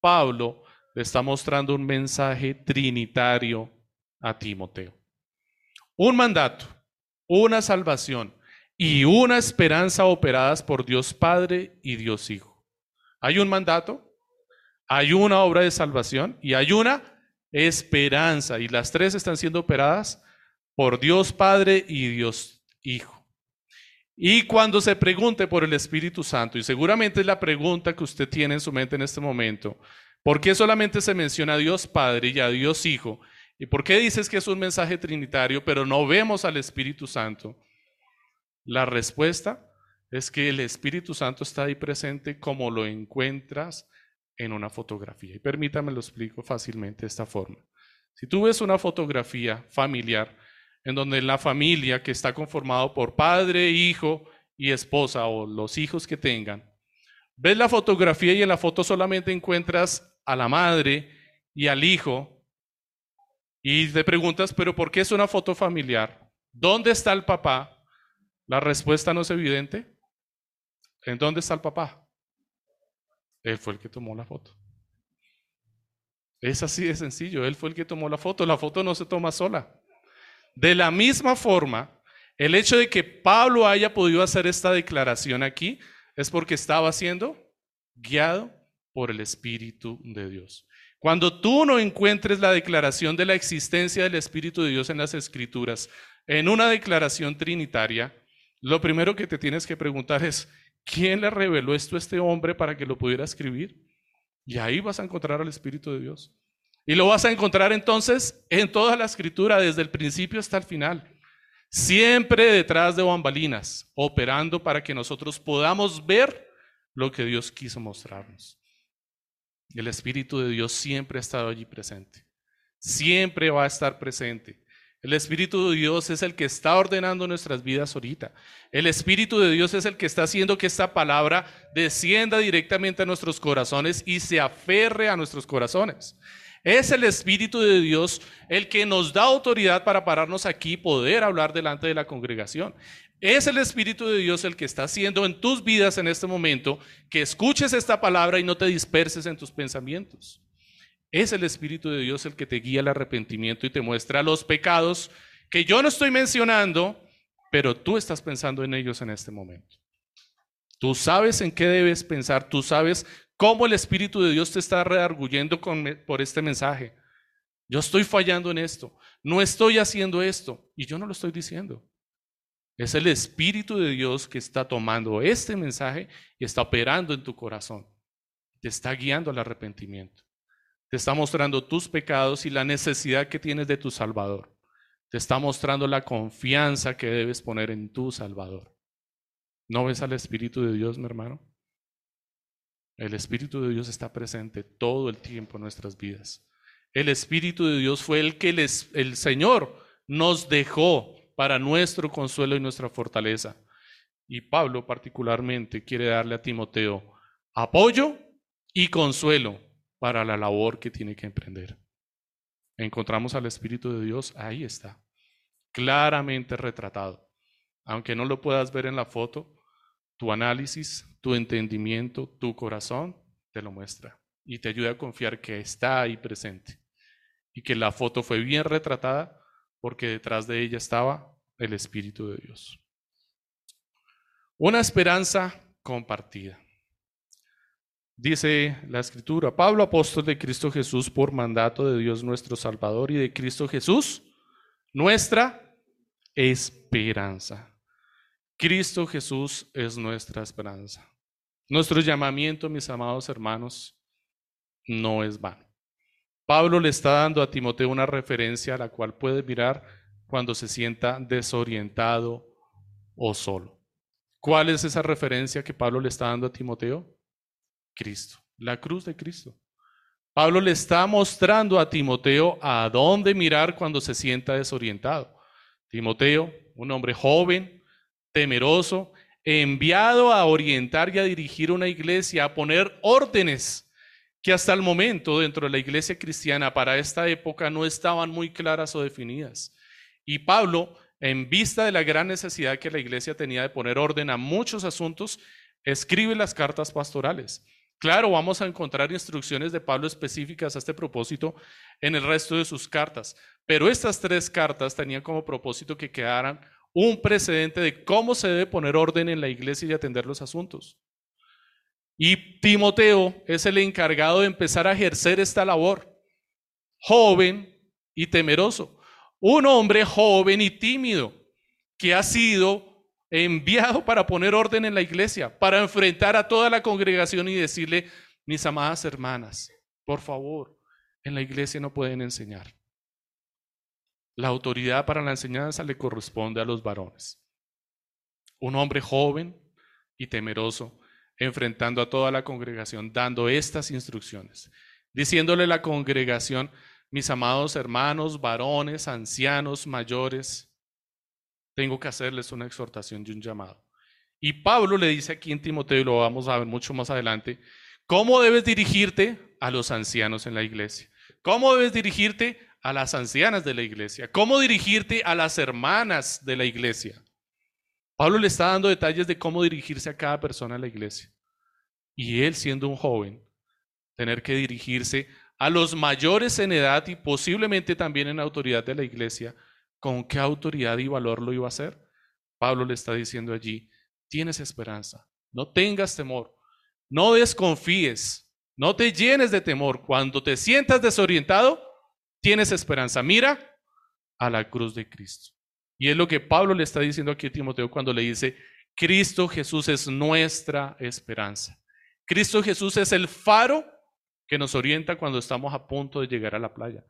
Pablo le está mostrando un mensaje trinitario a Timoteo. Un mandato, una salvación y una esperanza operadas por Dios Padre y Dios Hijo. Hay un mandato, hay una obra de salvación y hay una esperanza. Y las tres están siendo operadas por Dios Padre y Dios Hijo. Y cuando se pregunte por el Espíritu Santo, y seguramente es la pregunta que usted tiene en su mente en este momento, ¿por qué solamente se menciona a Dios Padre y a Dios Hijo? ¿Y por qué dices que es un mensaje trinitario, pero no vemos al Espíritu Santo? La respuesta es que el Espíritu Santo está ahí presente como lo encuentras en una fotografía. Y permítame lo explico fácilmente de esta forma. Si tú ves una fotografía familiar en donde la familia que está conformado por padre, hijo y esposa o los hijos que tengan, ves la fotografía y en la foto solamente encuentras a la madre y al hijo y te preguntas, pero ¿por qué es una foto familiar? ¿Dónde está el papá? La respuesta no es evidente. ¿En dónde está el papá? Él fue el que tomó la foto. Es así de sencillo. Él fue el que tomó la foto. La foto no se toma sola. De la misma forma, el hecho de que Pablo haya podido hacer esta declaración aquí es porque estaba siendo guiado por el Espíritu de Dios. Cuando tú no encuentres la declaración de la existencia del Espíritu de Dios en las Escrituras, en una declaración trinitaria, lo primero que te tienes que preguntar es, ¿quién le reveló esto a este hombre para que lo pudiera escribir? Y ahí vas a encontrar al Espíritu de Dios. Y lo vas a encontrar entonces en toda la escritura, desde el principio hasta el final. siempre detrás de bambalinas, operando para que nosotros podamos ver lo que Dios quiso mostrarnos. El Espíritu de Dios siempre ha estado allí presente, siempre va a estar presente. El Espíritu de Dios es el que está ordenando nuestras vidas ahorita. El Espíritu de Dios es el que está haciendo que esta palabra descienda directamente a nuestros corazones y se aferre a nuestros corazones. Es el Espíritu de Dios el que nos da autoridad para pararnos aquí y poder hablar delante de la congregación. Es el Espíritu de Dios el que está haciendo en tus vidas en este momento que escuches esta palabra y no te disperses en tus pensamientos. Es el Espíritu de Dios el que te guía al arrepentimiento y te muestra los pecados que yo no estoy mencionando, pero tú estás pensando en ellos en este momento. Tú sabes en qué debes pensar, tú sabes cómo el Espíritu de Dios te está rearguyendo por este mensaje. Yo estoy fallando en esto, no estoy haciendo esto, y yo no lo estoy diciendo. Es el Espíritu de Dios que está tomando este mensaje y está operando en tu corazón. Te está guiando al arrepentimiento. Te está mostrando tus pecados y la necesidad que tienes de tu Salvador. Te está mostrando la confianza que debes poner en tu Salvador. ¿No ves al Espíritu de Dios, mi hermano? El Espíritu de Dios está presente todo el tiempo en nuestras vidas. El Espíritu de Dios fue el que el Señor nos dejó para nuestro consuelo y nuestra fortaleza. Y Pablo particularmente quiere darle a Timoteo apoyo y consuelo para la labor que tiene que emprender. Encontramos al Espíritu de Dios, ahí está, claramente retratado. Aunque no lo puedas ver en la foto, tu análisis, tu entendimiento, tu corazón te lo muestra y te ayuda a confiar que está ahí presente y que la foto fue bien retratada porque detrás de ella estaba el Espíritu de Dios. Una esperanza compartida. Dice la escritura, Pablo, apóstol de Cristo Jesús, por mandato de Dios nuestro Salvador y de Cristo Jesús, nuestra esperanza. Cristo Jesús es nuestra esperanza. Nuestro llamamiento, mis amados hermanos, no es vano. Pablo le está dando a Timoteo una referencia a la cual puede mirar cuando se sienta desorientado o solo. ¿Cuál es esa referencia que Pablo le está dando a Timoteo? Cristo, la cruz de Cristo. Pablo le está mostrando a Timoteo a dónde mirar cuando se sienta desorientado. Timoteo, un hombre joven, temeroso, enviado a orientar y a dirigir una iglesia, a poner órdenes que hasta el momento dentro de la iglesia cristiana para esta época no estaban muy claras o definidas. Y Pablo, en vista de la gran necesidad que la iglesia tenía de poner orden a muchos asuntos, escribe las cartas pastorales. Claro, vamos a encontrar instrucciones de Pablo específicas a este propósito en el resto de sus cartas, pero estas tres cartas tenían como propósito que quedaran un precedente de cómo se debe poner orden en la iglesia y atender los asuntos. Y Timoteo es el encargado de empezar a ejercer esta labor, joven y temeroso. Un hombre joven y tímido que ha sido enviado (laughs) para poner orden en la iglesia, para enfrentar a toda la congregación y decirle, mis amadas hermanas, por favor, en la iglesia no pueden enseñar. La autoridad para la enseñanza le corresponde a los varones. Un hombre joven y temeroso, enfrentando a toda la congregación, dando estas instrucciones, diciéndole a la congregación, mis amados hermanos, varones, ancianos, mayores, tengo que hacerles una exhortación y un llamado. Y Pablo le dice aquí en Timoteo, y lo vamos a ver mucho más adelante, cómo debes dirigirte a los ancianos en la iglesia, cómo debes dirigirte a las ancianas de la iglesia, cómo dirigirte a las hermanas de la iglesia. Pablo le está dando detalles de cómo dirigirse a cada persona en la iglesia. Y él, siendo un joven, tener que dirigirse a los mayores en edad y posiblemente también en autoridad de la iglesia, ¿Con qué autoridad y valor lo iba a hacer? Pablo le está diciendo allí, tienes esperanza, no tengas temor, no desconfíes, no te llenes de temor. Cuando te sientas desorientado, tienes esperanza. Mira a la cruz de Cristo. Y es lo que Pablo le está diciendo aquí a Timoteo cuando le dice, Cristo Jesús es nuestra esperanza. Cristo Jesús es el faro que nos orienta cuando estamos a punto de llegar a la playa.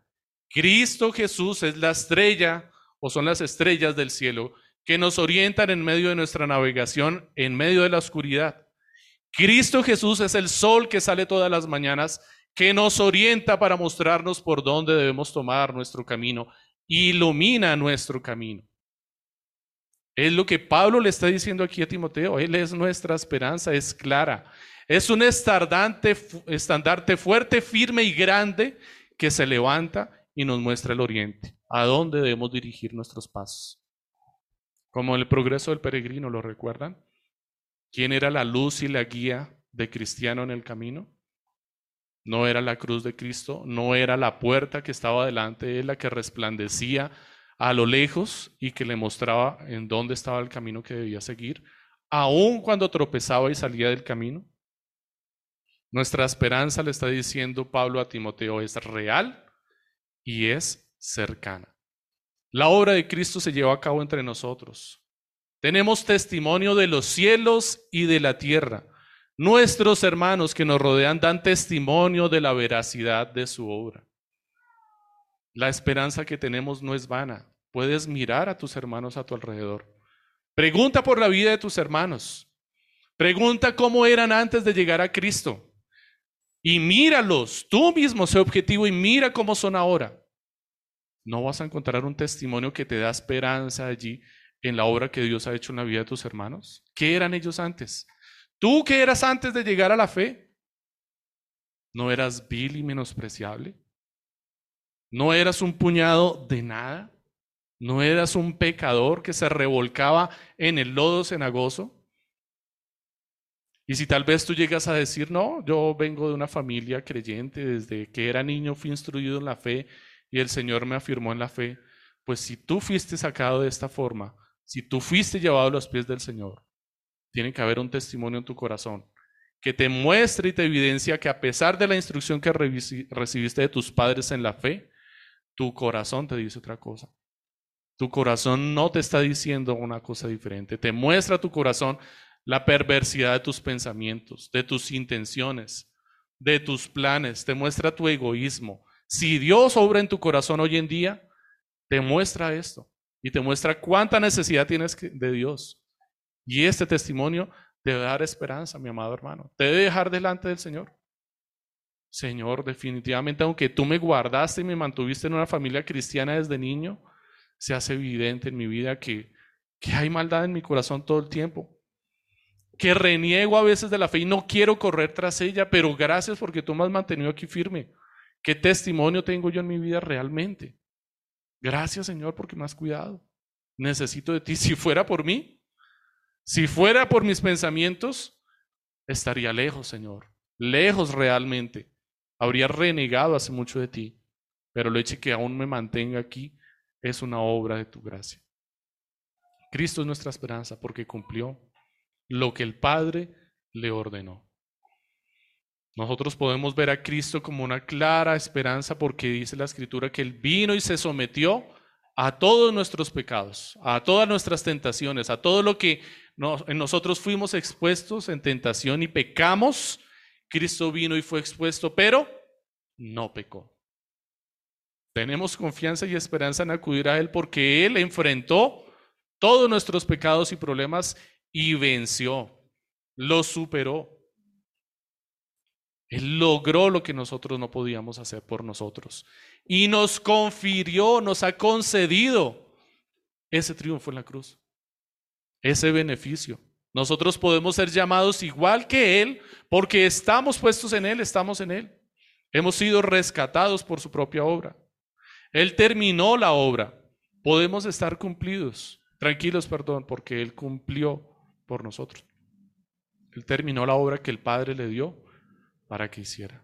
Cristo Jesús es la estrella o son las estrellas del cielo que nos orientan en medio de nuestra navegación, en medio de la oscuridad. Cristo Jesús es el sol que sale todas las mañanas, que nos orienta para mostrarnos por dónde debemos tomar nuestro camino, ilumina nuestro camino. Es lo que Pablo le está diciendo aquí a Timoteo. Él es nuestra esperanza, es clara. Es un estandarte, fuerte, firme y grande que se levanta y nos muestra el oriente, a dónde debemos dirigir nuestros pasos. Como el progreso del peregrino, ¿lo recuerdan? ¿Quién era la luz y la guía de cristiano en el camino? No era la cruz de Cristo, no era la puerta que estaba delante de él la que resplandecía a lo lejos y que le mostraba en dónde estaba el camino que debía seguir, aun cuando tropezaba y salía del camino. Nuestra esperanza, le está diciendo Pablo a Timoteo, es real y es cercana. La obra de Cristo se lleva a cabo entre nosotros. Tenemos testimonio de los cielos y de la tierra. Nuestros hermanos que nos rodean dan testimonio de la veracidad de su obra. La esperanza que tenemos no es vana. Puedes mirar a tus hermanos a tu alrededor. Pregunta por la vida de tus hermanos. Pregunta cómo eran antes de llegar a Cristo. Y míralos, tú mismo sé objetivo y mira cómo son ahora. No vas a encontrar un testimonio que te da esperanza allí en la obra que Dios ha hecho en la vida de tus hermanos. ¿Qué eran ellos antes? ¿Tú qué eras antes de llegar a la fe? ¿No eras vil y menospreciable? ¿No eras un puñado de nada? ¿No eras un pecador que se revolcaba en el lodo cenagoso? Y si tal vez tú llegas a decir, no, yo vengo de una familia creyente, desde que era niño fui instruido en la fe y el Señor me afirmó en la fe, pues si tú fuiste sacado de esta forma, si tú fuiste llevado a los pies del Señor, tiene que haber un testimonio en tu corazón que te muestre y te evidencia que a pesar de la instrucción que recibiste de tus padres en la fe, tu corazón te dice otra cosa. Tu corazón no te está diciendo una cosa diferente. Te muestra tu corazón la perversidad de tus pensamientos, de tus intenciones, de tus planes. Te muestra tu egoísmo. Si Dios obra en tu corazón hoy en día, te muestra esto y te muestra cuánta necesidad tienes de Dios. Y este testimonio te debe dar esperanza, mi amado hermano. Te debe dejar delante del Señor. Señor, definitivamente, aunque tú me guardaste y me mantuviste en una familia cristiana desde niño, se hace evidente en mi vida que, que hay maldad en mi corazón todo el tiempo. Que reniego a veces de la fe y no quiero correr tras ella, pero gracias porque tú me has mantenido aquí firme. ¿Qué testimonio tengo yo en mi vida realmente? Gracias Señor porque me has cuidado. Necesito de ti. (laughs) Si fuera por mí, si fuera por mis pensamientos, estaría lejos, Señor. Lejos realmente. Habría renegado hace mucho de ti. Pero el hecho que aún me mantenga aquí es una obra de tu gracia. Cristo es nuestra esperanza porque cumplió lo que el Padre le ordenó. Nosotros podemos ver a Cristo como una clara esperanza porque dice la Escritura que Él vino y se sometió a todos nuestros pecados, a todas nuestras tentaciones, a todo lo que nosotros fuimos expuestos en tentación y pecamos. Cristo vino y fue expuesto, pero no pecó. Tenemos confianza y esperanza en acudir a Él porque Él enfrentó todos nuestros pecados y problemas y venció, lo superó. Él logró lo que nosotros no podíamos hacer por nosotros y nos confirió, nos ha concedido ese triunfo en la cruz, ese beneficio. Nosotros podemos ser llamados igual que Él porque estamos puestos en Él, estamos en Él. Hemos sido rescatados por su propia obra. Él terminó la obra. Podemos estar cumplidos, tranquilos, perdón, porque Él cumplió por nosotros. Él terminó la obra que el Padre le dio para que hiciera.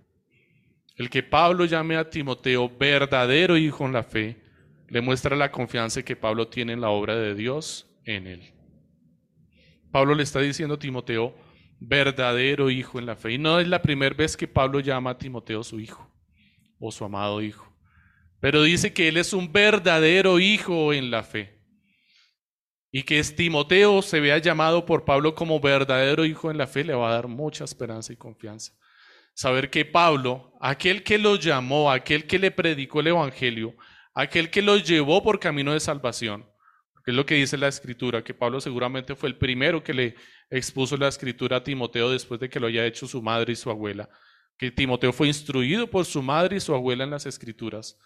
El que Pablo llame a Timoteo verdadero hijo en la fe, le muestra la confianza que Pablo tiene en la obra de Dios en él. Pablo le está diciendo a Timoteo, verdadero hijo en la fe. Y no es la primera vez que Pablo llama a Timoteo su hijo o su amado hijo. Pero dice que él es un verdadero hijo en la fe. Y que Timoteo se vea llamado por Pablo como verdadero hijo en la fe le va a dar mucha esperanza y confianza. Saber que Pablo, aquel que lo llamó, aquel que le predicó el Evangelio, aquel que los llevó por camino de salvación. Es lo que dice la escritura, que Pablo seguramente fue el primero que le expuso la escritura a Timoteo después de que lo haya hecho su madre y su abuela, que Timoteo fue instruido por su madre y su abuela en las escrituras.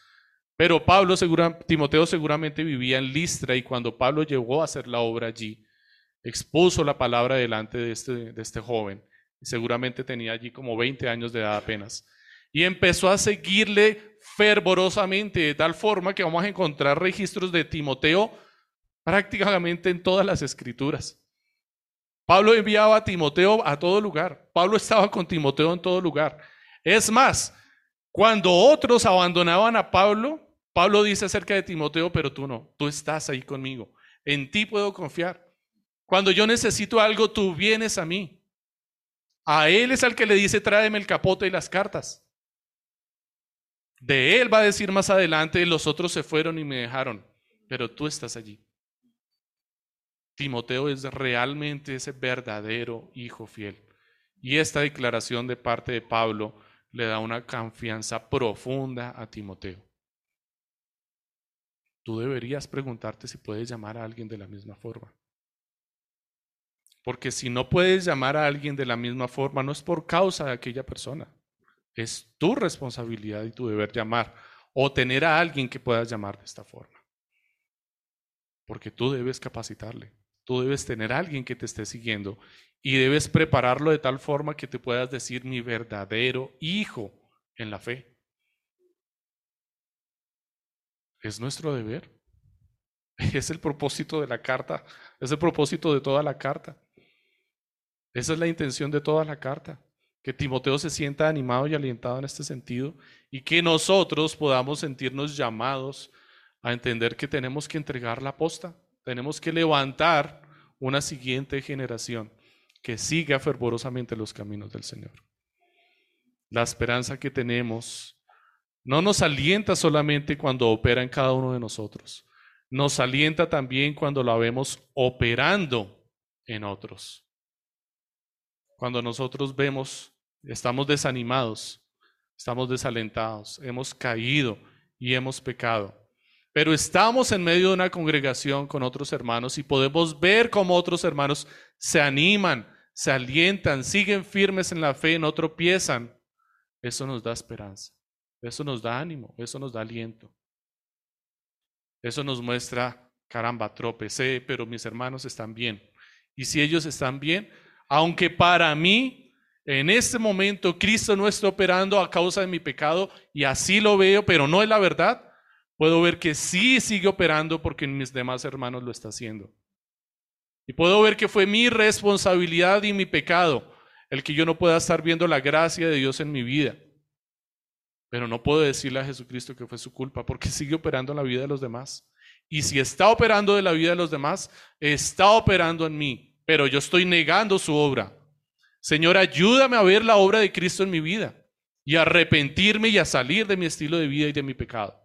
Pero Pablo, segura, Timoteo seguramente vivía en Listra y cuando Pablo llegó a hacer la obra allí, expuso la palabra delante de este, de este joven. Seguramente tenía allí como 20 años de edad apenas. Y empezó a seguirle fervorosamente, de tal forma que vamos a encontrar registros de Timoteo prácticamente en todas las escrituras. Pablo enviaba a Timoteo a todo lugar. Pablo estaba con Timoteo en todo lugar. Es más, cuando otros abandonaban a Pablo, Pablo dice acerca de Timoteo, pero tú no, tú estás ahí conmigo. En ti puedo confiar. Cuando yo necesito algo, tú vienes a mí. A él es al que le dice, tráeme el capote y las cartas. De él va a decir más adelante, los otros se fueron y me dejaron, pero tú estás allí. Timoteo es realmente ese verdadero hijo fiel. Y esta declaración de parte de Pablo le da una confianza profunda a Timoteo. Tú deberías preguntarte si puedes llamar a alguien de la misma forma. Porque si no puedes llamar a alguien de la misma forma, no es por causa de aquella persona. Es tu responsabilidad y tu deber llamar o tener a alguien que puedas llamar de esta forma. Porque tú debes capacitarle. Tú debes tener a alguien que te esté siguiendo y debes prepararlo de tal forma que te puedas decir mi verdadero hijo en la fe. Es nuestro deber. (laughs) Es el propósito de la carta. Es el propósito de toda la carta. Esa es la intención de toda la carta. Que Timoteo se sienta animado y alentado en este sentido y que nosotros podamos sentirnos llamados a entender que tenemos que entregar la posta, tenemos que levantar una siguiente generación que siga fervorosamente los caminos del Señor. La esperanza que tenemos no nos alienta solamente cuando opera en cada uno de nosotros, nos alienta también cuando la vemos operando en otros. Cuando nosotros vemos, estamos desanimados, estamos desalentados, hemos caído y hemos pecado. Pero estamos en medio de una congregación con otros hermanos y podemos ver cómo otros hermanos se animan, se alientan, siguen firmes en la fe, no tropiezan. Eso nos da esperanza, eso nos da ánimo, eso nos da aliento. Eso nos muestra, caramba, tropecé, pero mis hermanos están bien. Y si ellos están bien, aunque para mí en este momento Cristo no está operando a causa de mi pecado y así lo veo, pero no es la verdad, puedo ver que sí sigue operando porque mis demás hermanos lo está haciendo. Y puedo ver que fue mi responsabilidad y mi pecado el que yo no pueda estar viendo la gracia de Dios en mi vida. Pero no puedo decirle a Jesucristo que fue su culpa porque (laughs) sigue operando en la vida de los demás. Y si está operando en la vida de los demás, está operando en mí, pero yo estoy negando su obra. Señor, ayúdame a ver la obra de Cristo en mi vida y a arrepentirme y a salir de mi estilo de vida y de mi pecado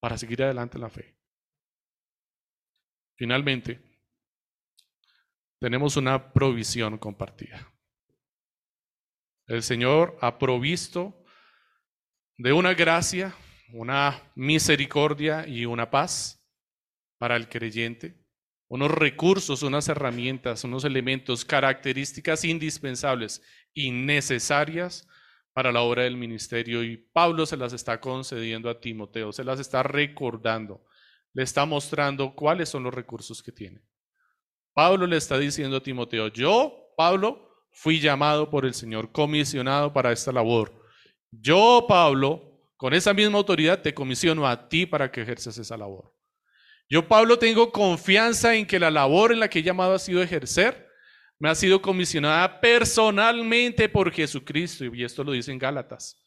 para seguir adelante en la fe. Finalmente, tenemos una provisión compartida. El Señor ha provisto de una gracia, una misericordia y una paz para el creyente, unos recursos, unas herramientas, unos elementos, características indispensables y necesarias para la obra del ministerio y Pablo se las está concediendo a Timoteo, se las está recordando, le está mostrando cuáles son los recursos que tiene. Pablo le está diciendo a Timoteo, yo, Pablo, fui llamado por el Señor, comisionado para esta labor. Yo, Pablo, con esa misma autoridad te comisiono a ti para que ejerzas esa labor. Yo, Pablo, tengo confianza en que la labor en la que he llamado ha sido ejercer me ha sido comisionada personalmente por Jesucristo, y esto lo dice en Gálatas.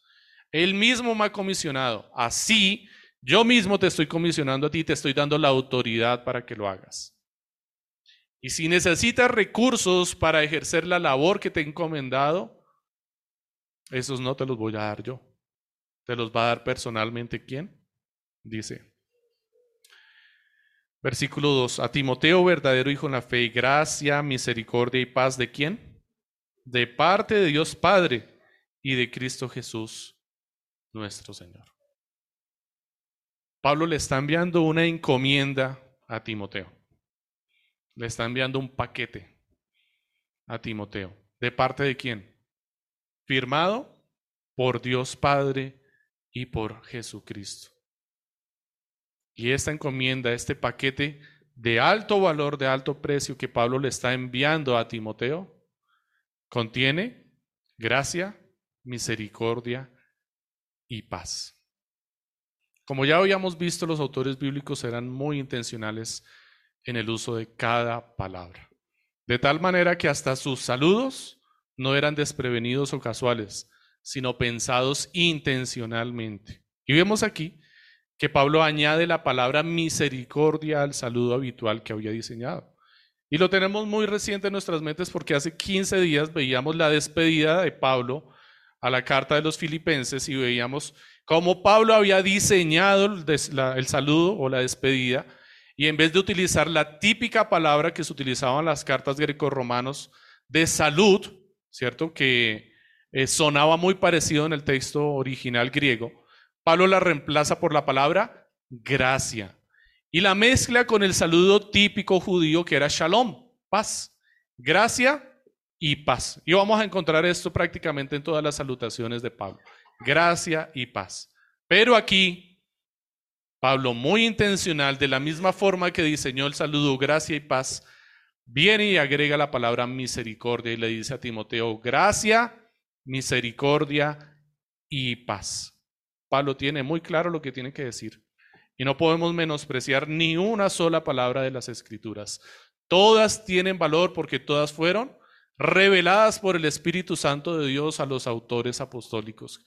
Él mismo me ha comisionado. Así, yo mismo te estoy comisionando a ti, te estoy dando la autoridad para que lo hagas. Y si necesitas recursos para ejercer la labor que te he encomendado, esos no te los voy a dar yo. Te los va a dar personalmente quién? Dice Versículo 2. A Timoteo, verdadero hijo en la fe, gracia, misericordia y paz de quién? De parte de Dios Padre y de Cristo Jesús, nuestro Señor. Pablo le está enviando una encomienda a Timoteo. Le está enviando un paquete a Timoteo. ¿De parte de quién? Firmado por Dios Padre y por Jesucristo. Y esta encomienda, este paquete de alto valor, de alto precio que Pablo le está enviando a Timoteo, contiene gracia, misericordia y paz. Como ya habíamos visto, los autores bíblicos eran muy intencionales en el uso de cada palabra. De tal manera que hasta sus saludos no eran desprevenidos o casuales, sino pensados intencionalmente. Y vemos aquí que Pablo añade la palabra misericordia al saludo habitual que había diseñado. Y lo tenemos muy reciente en nuestras mentes porque hace 15 días veíamos la despedida de Pablo a la carta de los filipenses y veíamos cómo Pablo había diseñado el saludo o la despedida y en vez de utilizar la típica palabra que se utilizaba en las cartas greco-romanos de salud, ¿cierto? Que eh, sonaba muy parecido en el texto original griego, Pablo la reemplaza por la palabra gracia y la mezcla con el saludo típico judío que era shalom, paz, gracia y paz. Y vamos a encontrar esto prácticamente en todas las salutaciones de Pablo, gracia y paz. Pero aquí, Pablo, muy intencional, de la misma forma que diseñó el saludo gracia y paz, viene y agrega la palabra misericordia y le dice a Timoteo, gracia, misericordia y paz. Pablo tiene muy claro lo que tiene que decir. Y no podemos menospreciar ni una sola palabra de las escrituras. Todas tienen valor porque todas fueron reveladas por el Espíritu Santo de Dios a los autores apostólicos,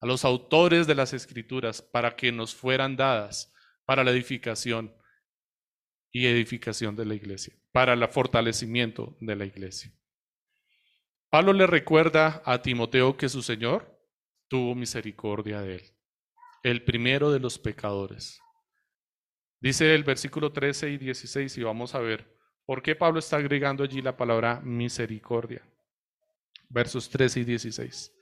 a los autores de las escrituras, para que nos fueran dadas para la edificación y edificación de la iglesia, para el fortalecimiento de la iglesia. Pablo le recuerda a Timoteo que su Señor tuvo misericordia de él el primero de los pecadores. Dice el versículo 13 y 16 y vamos a ver por qué Pablo está agregando allí la palabra misericordia. Versos 13 y 16.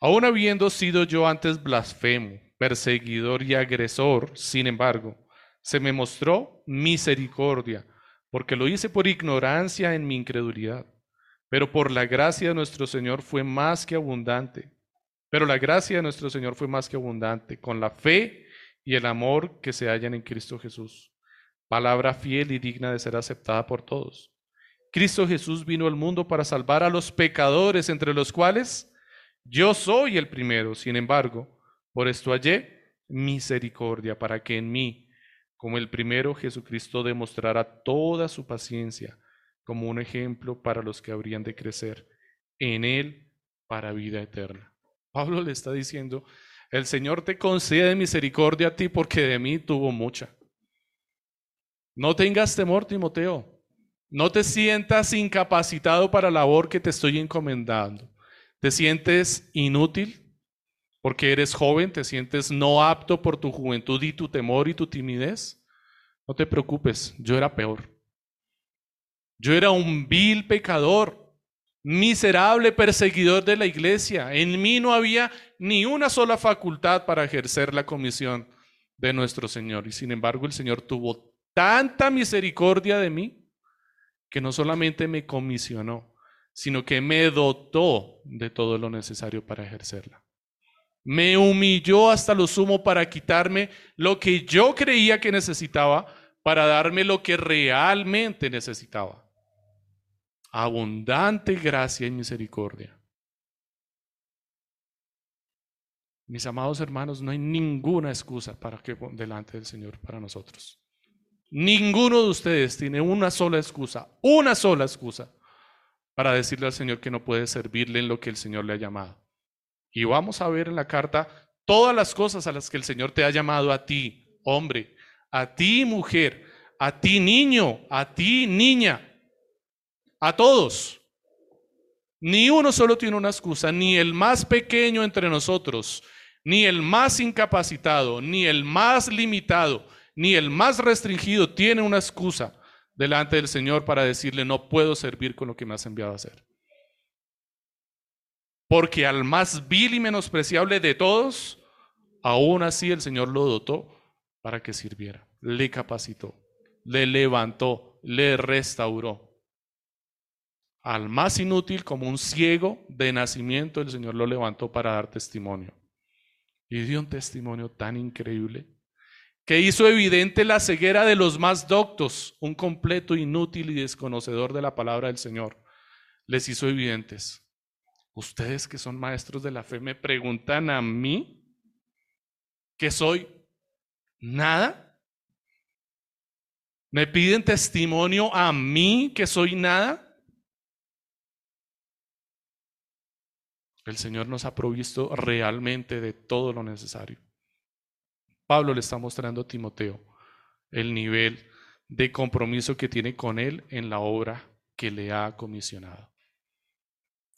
Aún habiendo sido yo antes blasfemo, perseguidor y agresor, sin embargo, se me mostró misericordia, porque lo hice por ignorancia en mi incredulidad. Pero por la gracia de nuestro Señor fue más que abundante pero la gracia de nuestro Señor fue más que abundante, con la fe y el amor que se hallan en Cristo Jesús. Palabra fiel y digna de ser aceptada por todos. Cristo Jesús vino al mundo para salvar a los pecadores, entre los cuales yo soy el primero. Sin embargo, por esto hallé misericordia para que en mí, como el primero, Jesucristo demostrara toda su paciencia como un ejemplo para los que habrían de crecer en Él para vida eterna. Pablo le está diciendo, el Señor te concede misericordia a ti porque de mí tuvo mucha. No tengas temor, Timoteo. No te sientas incapacitado para la labor que te estoy encomendando. ¿Te sientes inútil porque eres joven? ¿Te sientes no apto por tu juventud y tu temor y tu timidez? No te preocupes, yo era peor. Yo era un vil pecador miserable perseguidor de la iglesia. En mí no había ni una sola facultad para ejercer la comisión de nuestro Señor. Y sin embargo el Señor tuvo tanta misericordia de mí que no solamente me comisionó, sino que me dotó de todo lo necesario para ejercerla. Me humilló hasta lo sumo para quitarme lo que yo creía que necesitaba, para darme lo que realmente necesitaba abundante gracia y misericordia. Mis amados hermanos, no hay ninguna excusa para que delante del Señor para nosotros. Ninguno de ustedes tiene una sola excusa, una sola excusa para decirle al Señor que no puede servirle en lo que el Señor le ha llamado. Y vamos a ver en la carta todas las cosas a las que el Señor te ha llamado a ti, hombre, a ti, mujer, a ti, niño, a ti, niña. A todos. Ni uno solo tiene una excusa, ni el más pequeño entre nosotros, ni el más incapacitado, ni el más limitado, ni el más restringido tiene una excusa delante del Señor para decirle, no puedo servir con lo que me has enviado a hacer. Porque al más vil y menospreciable de todos, aún así el Señor lo dotó para que sirviera. Le capacitó, le levantó, le restauró. Al más inútil, como un ciego de nacimiento, el Señor lo levantó para dar testimonio. Y dio un testimonio tan increíble que hizo evidente la ceguera de los más doctos, un completo inútil y desconocedor de la palabra del Señor. Les hizo evidentes. Ustedes que son maestros de la fe me preguntan a mí que soy nada. Me piden testimonio a mí que soy nada. El Señor nos ha provisto realmente de todo lo necesario. Pablo le está mostrando a Timoteo el nivel de compromiso que tiene con él en la obra que le ha comisionado.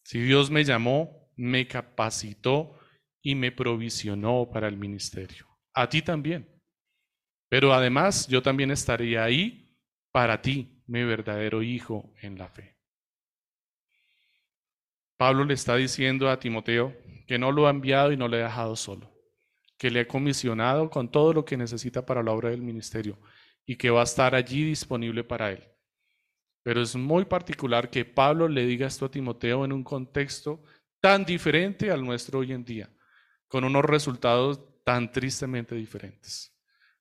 Si Dios me llamó, me capacitó y me provisionó para el ministerio. A ti también. Pero además yo también estaría ahí para ti, mi verdadero hijo en la fe. Pablo le está diciendo a Timoteo que no lo ha enviado y no le ha dejado solo, que le ha comisionado con todo lo que necesita para la obra del ministerio y que va a estar allí disponible para él. Pero es muy particular que Pablo le diga esto a Timoteo en un contexto tan diferente al nuestro hoy en día, con unos resultados tan tristemente diferentes.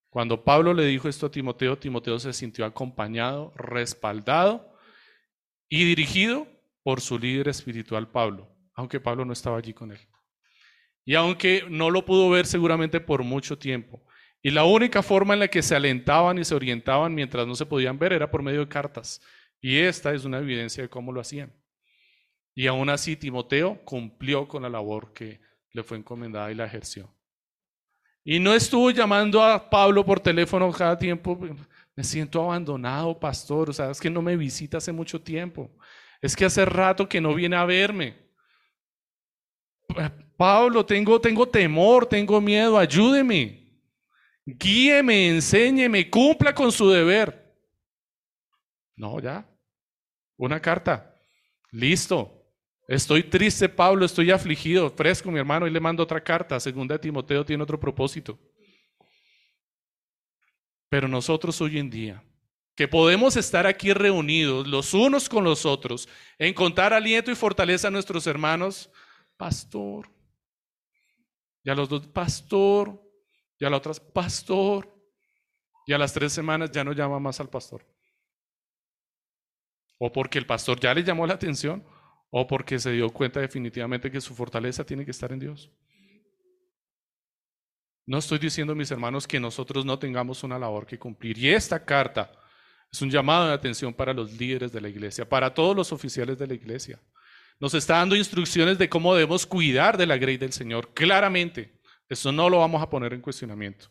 Cuando Pablo le dijo esto a Timoteo, Timoteo se sintió acompañado, respaldado y dirigido por su líder espiritual Pablo, aunque Pablo no estaba allí con él. Y aunque no lo pudo ver seguramente por mucho tiempo. Y la única forma en la que se alentaban y se orientaban mientras no se podían ver era por medio de cartas. Y esta es una evidencia de cómo lo hacían. Y aún así Timoteo cumplió con la labor que le fue encomendada y la ejerció. Y no estuvo llamando a Pablo por teléfono cada tiempo. Me siento abandonado, pastor. O sea, es que no me visita hace mucho tiempo. Es que hace rato que no viene a verme. Pablo, tengo, tengo temor, tengo miedo, ayúdeme. Guíeme, enséñeme, cumpla con su deber. No, ya. Una carta. Listo. Estoy triste, Pablo, estoy afligido. Fresco, mi hermano, y le mando otra carta. Segunda de Timoteo tiene otro propósito. Pero nosotros hoy en día que podemos estar aquí reunidos los unos con los otros, encontrar aliento y fortaleza a nuestros hermanos, pastor. Y a los dos, pastor. Y a las otras, pastor. Y a las tres semanas ya no llama más al pastor. O porque el pastor ya le llamó la atención, o porque se dio cuenta definitivamente que su fortaleza tiene que estar en Dios. No estoy diciendo, mis hermanos, que nosotros no tengamos una labor que cumplir. Y esta carta es un llamado de atención para los líderes de la iglesia, para todos los oficiales de la iglesia. Nos está dando instrucciones de cómo debemos cuidar de la grey del Señor. Claramente, eso no lo vamos a poner en cuestionamiento.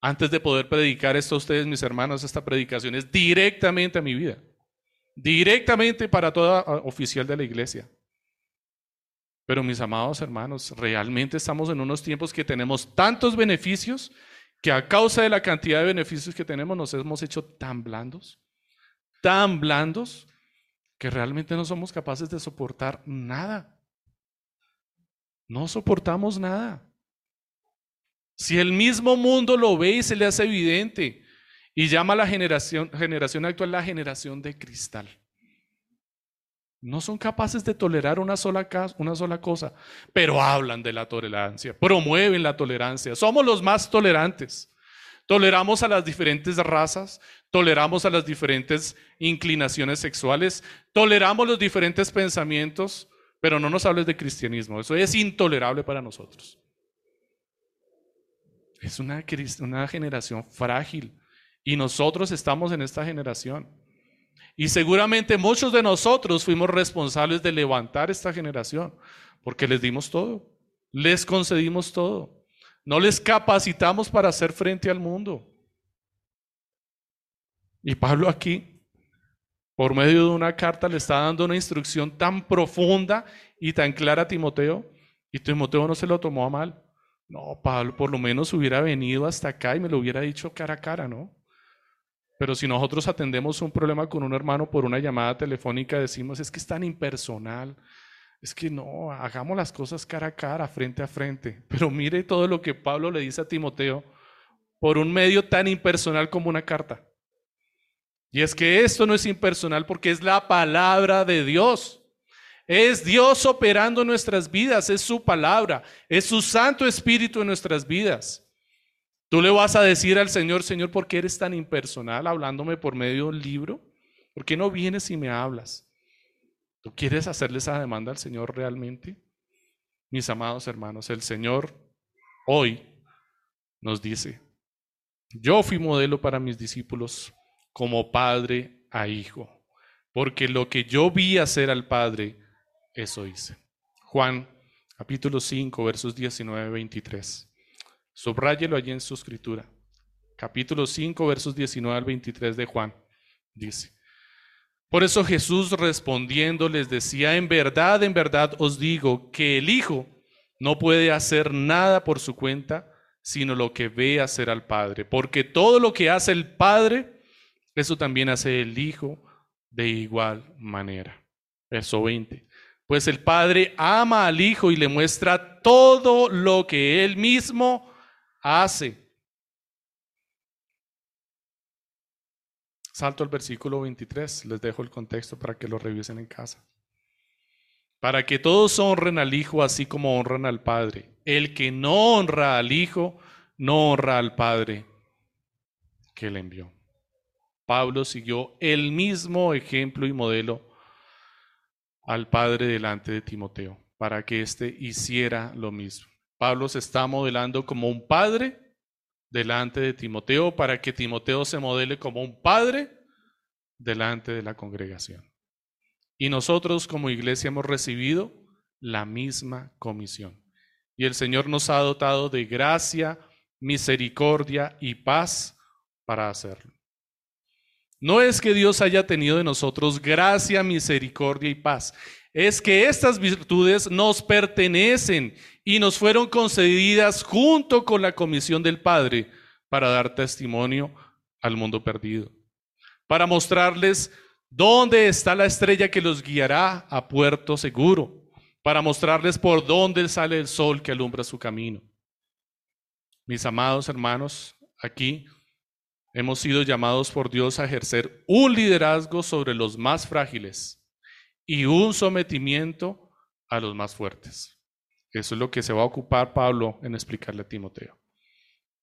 Antes de poder predicar esto a ustedes, mis hermanos, esta predicación es directamente a mi vida. Directamente para toda oficial de la iglesia. Pero mis amados hermanos, realmente estamos en unos tiempos que tenemos tantos beneficios que a causa de la cantidad de beneficios que tenemos nos hemos hecho tan blandos, tan blandos, que realmente no somos capaces de soportar nada. No soportamos nada. Si el mismo mundo lo ve y se le hace evidente y llama a la generación, generación actual la generación de cristal. No son capaces de tolerar una sola, cosa, pero hablan de la tolerancia, promueven la tolerancia. Somos los más tolerantes. Toleramos a las diferentes razas, toleramos a las diferentes inclinaciones sexuales, toleramos los diferentes pensamientos, pero no nos hables de cristianismo. Eso es intolerable para nosotros. Es una generación frágil y nosotros estamos en esta generación. Y seguramente muchos de nosotros fuimos responsables de levantar esta generación, porque les dimos todo, les concedimos todo, no les capacitamos para hacer frente al mundo. Y Pablo aquí, por medio de una carta, le está dando una instrucción tan profunda y tan clara a Timoteo, y Timoteo no se lo tomó a mal. No, Pablo por lo menos hubiera venido hasta acá y me lo hubiera dicho cara a cara, ¿no? Pero si nosotros atendemos un problema con un hermano por una llamada telefónica, decimos, es que es tan impersonal, es que no, hagamos las cosas cara a cara, frente a frente. Pero mire todo lo que Pablo le dice a Timoteo, por un medio tan impersonal como una carta. Y es que esto no es impersonal porque es la palabra de Dios. Es Dios operando nuestras vidas, es su palabra, es su Santo Espíritu en nuestras vidas. Tú le vas a decir al Señor, Señor, ¿por qué eres tan impersonal hablándome por medio de un libro? ¿Por qué no vienes y me hablas? ¿Tú quieres hacerle esa demanda al Señor realmente? Mis amados hermanos, el Señor hoy nos dice, yo fui modelo para mis discípulos como padre a hijo, porque lo que yo vi hacer al Padre, eso hice. Juan capítulo 5, versos 19 23. Subráyelo allí en su escritura. Capítulo 5, versos 19 al 23 de Juan. Dice, por eso Jesús respondiendo les decía, en verdad, en verdad os digo que el Hijo no puede hacer nada por su cuenta, sino lo que ve hacer al Padre, porque todo lo que hace el Padre, eso también hace el Hijo de igual manera. Verso 20. Pues el Padre ama al Hijo y le muestra todo lo que Él mismo hace. Salto al versículo 23, les dejo el contexto para que lo revisen en casa. Para que todos honren al Hijo así como honran al Padre. El que no honra al Hijo, no honra al Padre que le envió. Pablo siguió el mismo ejemplo y modelo al Padre delante de Timoteo, para que éste hiciera lo mismo. Pablo se está modelando como un padre delante de Timoteo, para que Timoteo se modele como un padre delante de la congregación. Y nosotros como iglesia hemos recibido la misma comisión. Y el Señor nos ha dotado de gracia, misericordia y paz para hacerlo. No es que Dios haya tenido de nosotros gracia, misericordia y paz. Es que estas virtudes nos pertenecen y nos fueron concedidas junto con la comisión del Padre para dar testimonio al mundo perdido. Para mostrarles dónde está la estrella que los guiará a puerto seguro. Para mostrarles por dónde sale el sol que alumbra su camino. Mis amados hermanos, aquí hemos sido llamados por Dios a ejercer un liderazgo sobre los más frágiles y un sometimiento a los más fuertes. Eso es lo que se va a ocupar Pablo en explicarle a Timoteo.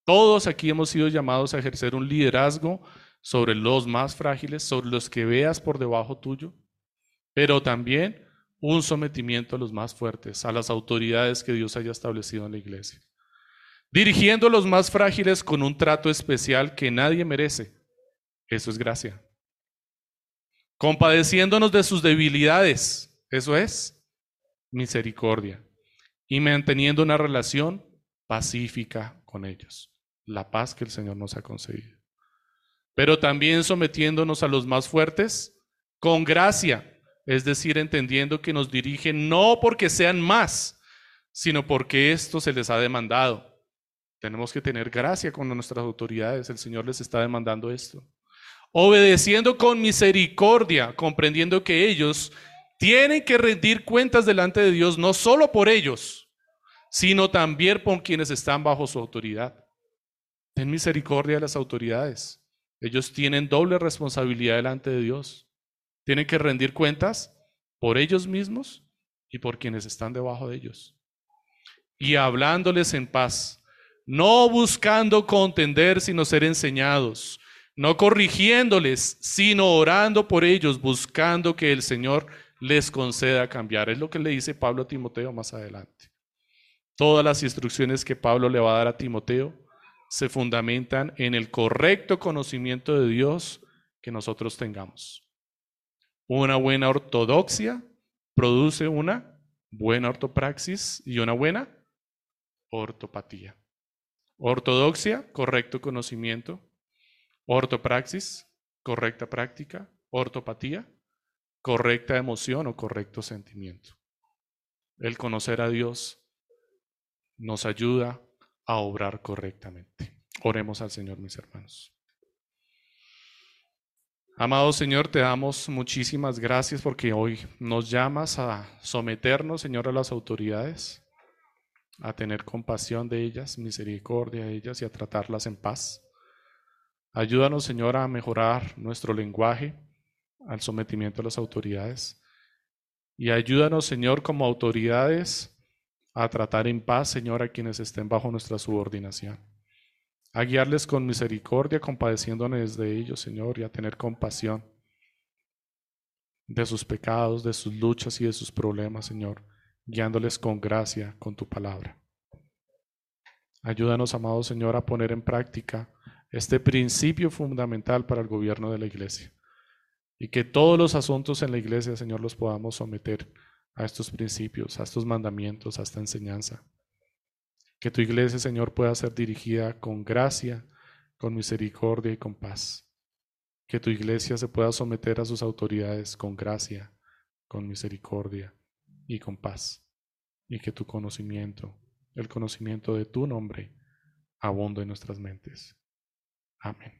Todos aquí hemos sido llamados a ejercer un liderazgo sobre los más frágiles, sobre los que veas por debajo tuyo, pero también un sometimiento a los más fuertes, a las autoridades que Dios haya establecido en la iglesia dirigiendo a los más frágiles con un trato especial que nadie merece. Eso es gracia. Compadeciéndonos de sus debilidades. Eso es misericordia. Y manteniendo una relación pacífica con ellos. La paz que el Señor nos ha concedido. Pero también sometiéndonos a los más fuertes con gracia. Es decir, entendiendo que nos dirigen no porque sean más, sino porque esto se les ha demandado tenemos que tener gracia con nuestras autoridades. El Señor les está demandando esto. Obedeciendo con misericordia, comprendiendo que ellos tienen que rendir cuentas delante de Dios, no solo por ellos, sino también por quienes están bajo su autoridad. Ten misericordia de las autoridades. Ellos tienen doble responsabilidad delante de Dios. Tienen que rendir cuentas por ellos mismos y por quienes están debajo de ellos. Y hablándoles en paz, no buscando contender, sino ser enseñados, no corrigiéndoles, sino orando por ellos, buscando que el Señor les conceda cambiar. Es lo que le dice Pablo a Timoteo más adelante. Todas las instrucciones que Pablo le va a dar a Timoteo se fundamentan en el correcto conocimiento de Dios que nosotros tengamos. Una buena ortodoxia produce una buena ortopraxis y una buena ortopatía. Ortodoxia, correcto conocimiento. Ortopraxis, correcta práctica. Ortopatía, correcta emoción o correcto sentimiento. El conocer a Dios nos ayuda a obrar correctamente. Oremos al Señor, mis hermanos. Amado Señor, te damos muchísimas gracias porque hoy nos llamas a someternos, Señor, a las autoridades a tener compasión de ellas, misericordia de ellas y a tratarlas en paz. Ayúdanos, Señor, a mejorar nuestro lenguaje al sometimiento a las autoridades. Y ayúdanos, Señor, como autoridades a tratar en paz, Señor, a quienes estén bajo nuestra subordinación. A guiarles con misericordia, compadeciéndonos de ellos, Señor, y a tener compasión de sus pecados, de sus luchas y de sus problemas, Señor guiándoles con gracia con tu palabra. Ayúdanos, amado Señor, a poner en práctica este principio fundamental para el gobierno de la iglesia. Y que todos los asuntos en la iglesia, Señor, los podamos someter a estos principios, a estos mandamientos, a esta enseñanza. Que tu iglesia, Señor, pueda ser dirigida con gracia, con misericordia y con paz. Que tu iglesia se pueda someter a sus autoridades con gracia, con misericordia y con paz, y que tu conocimiento, el conocimiento de tu nombre, abunde en nuestras mentes. Amén.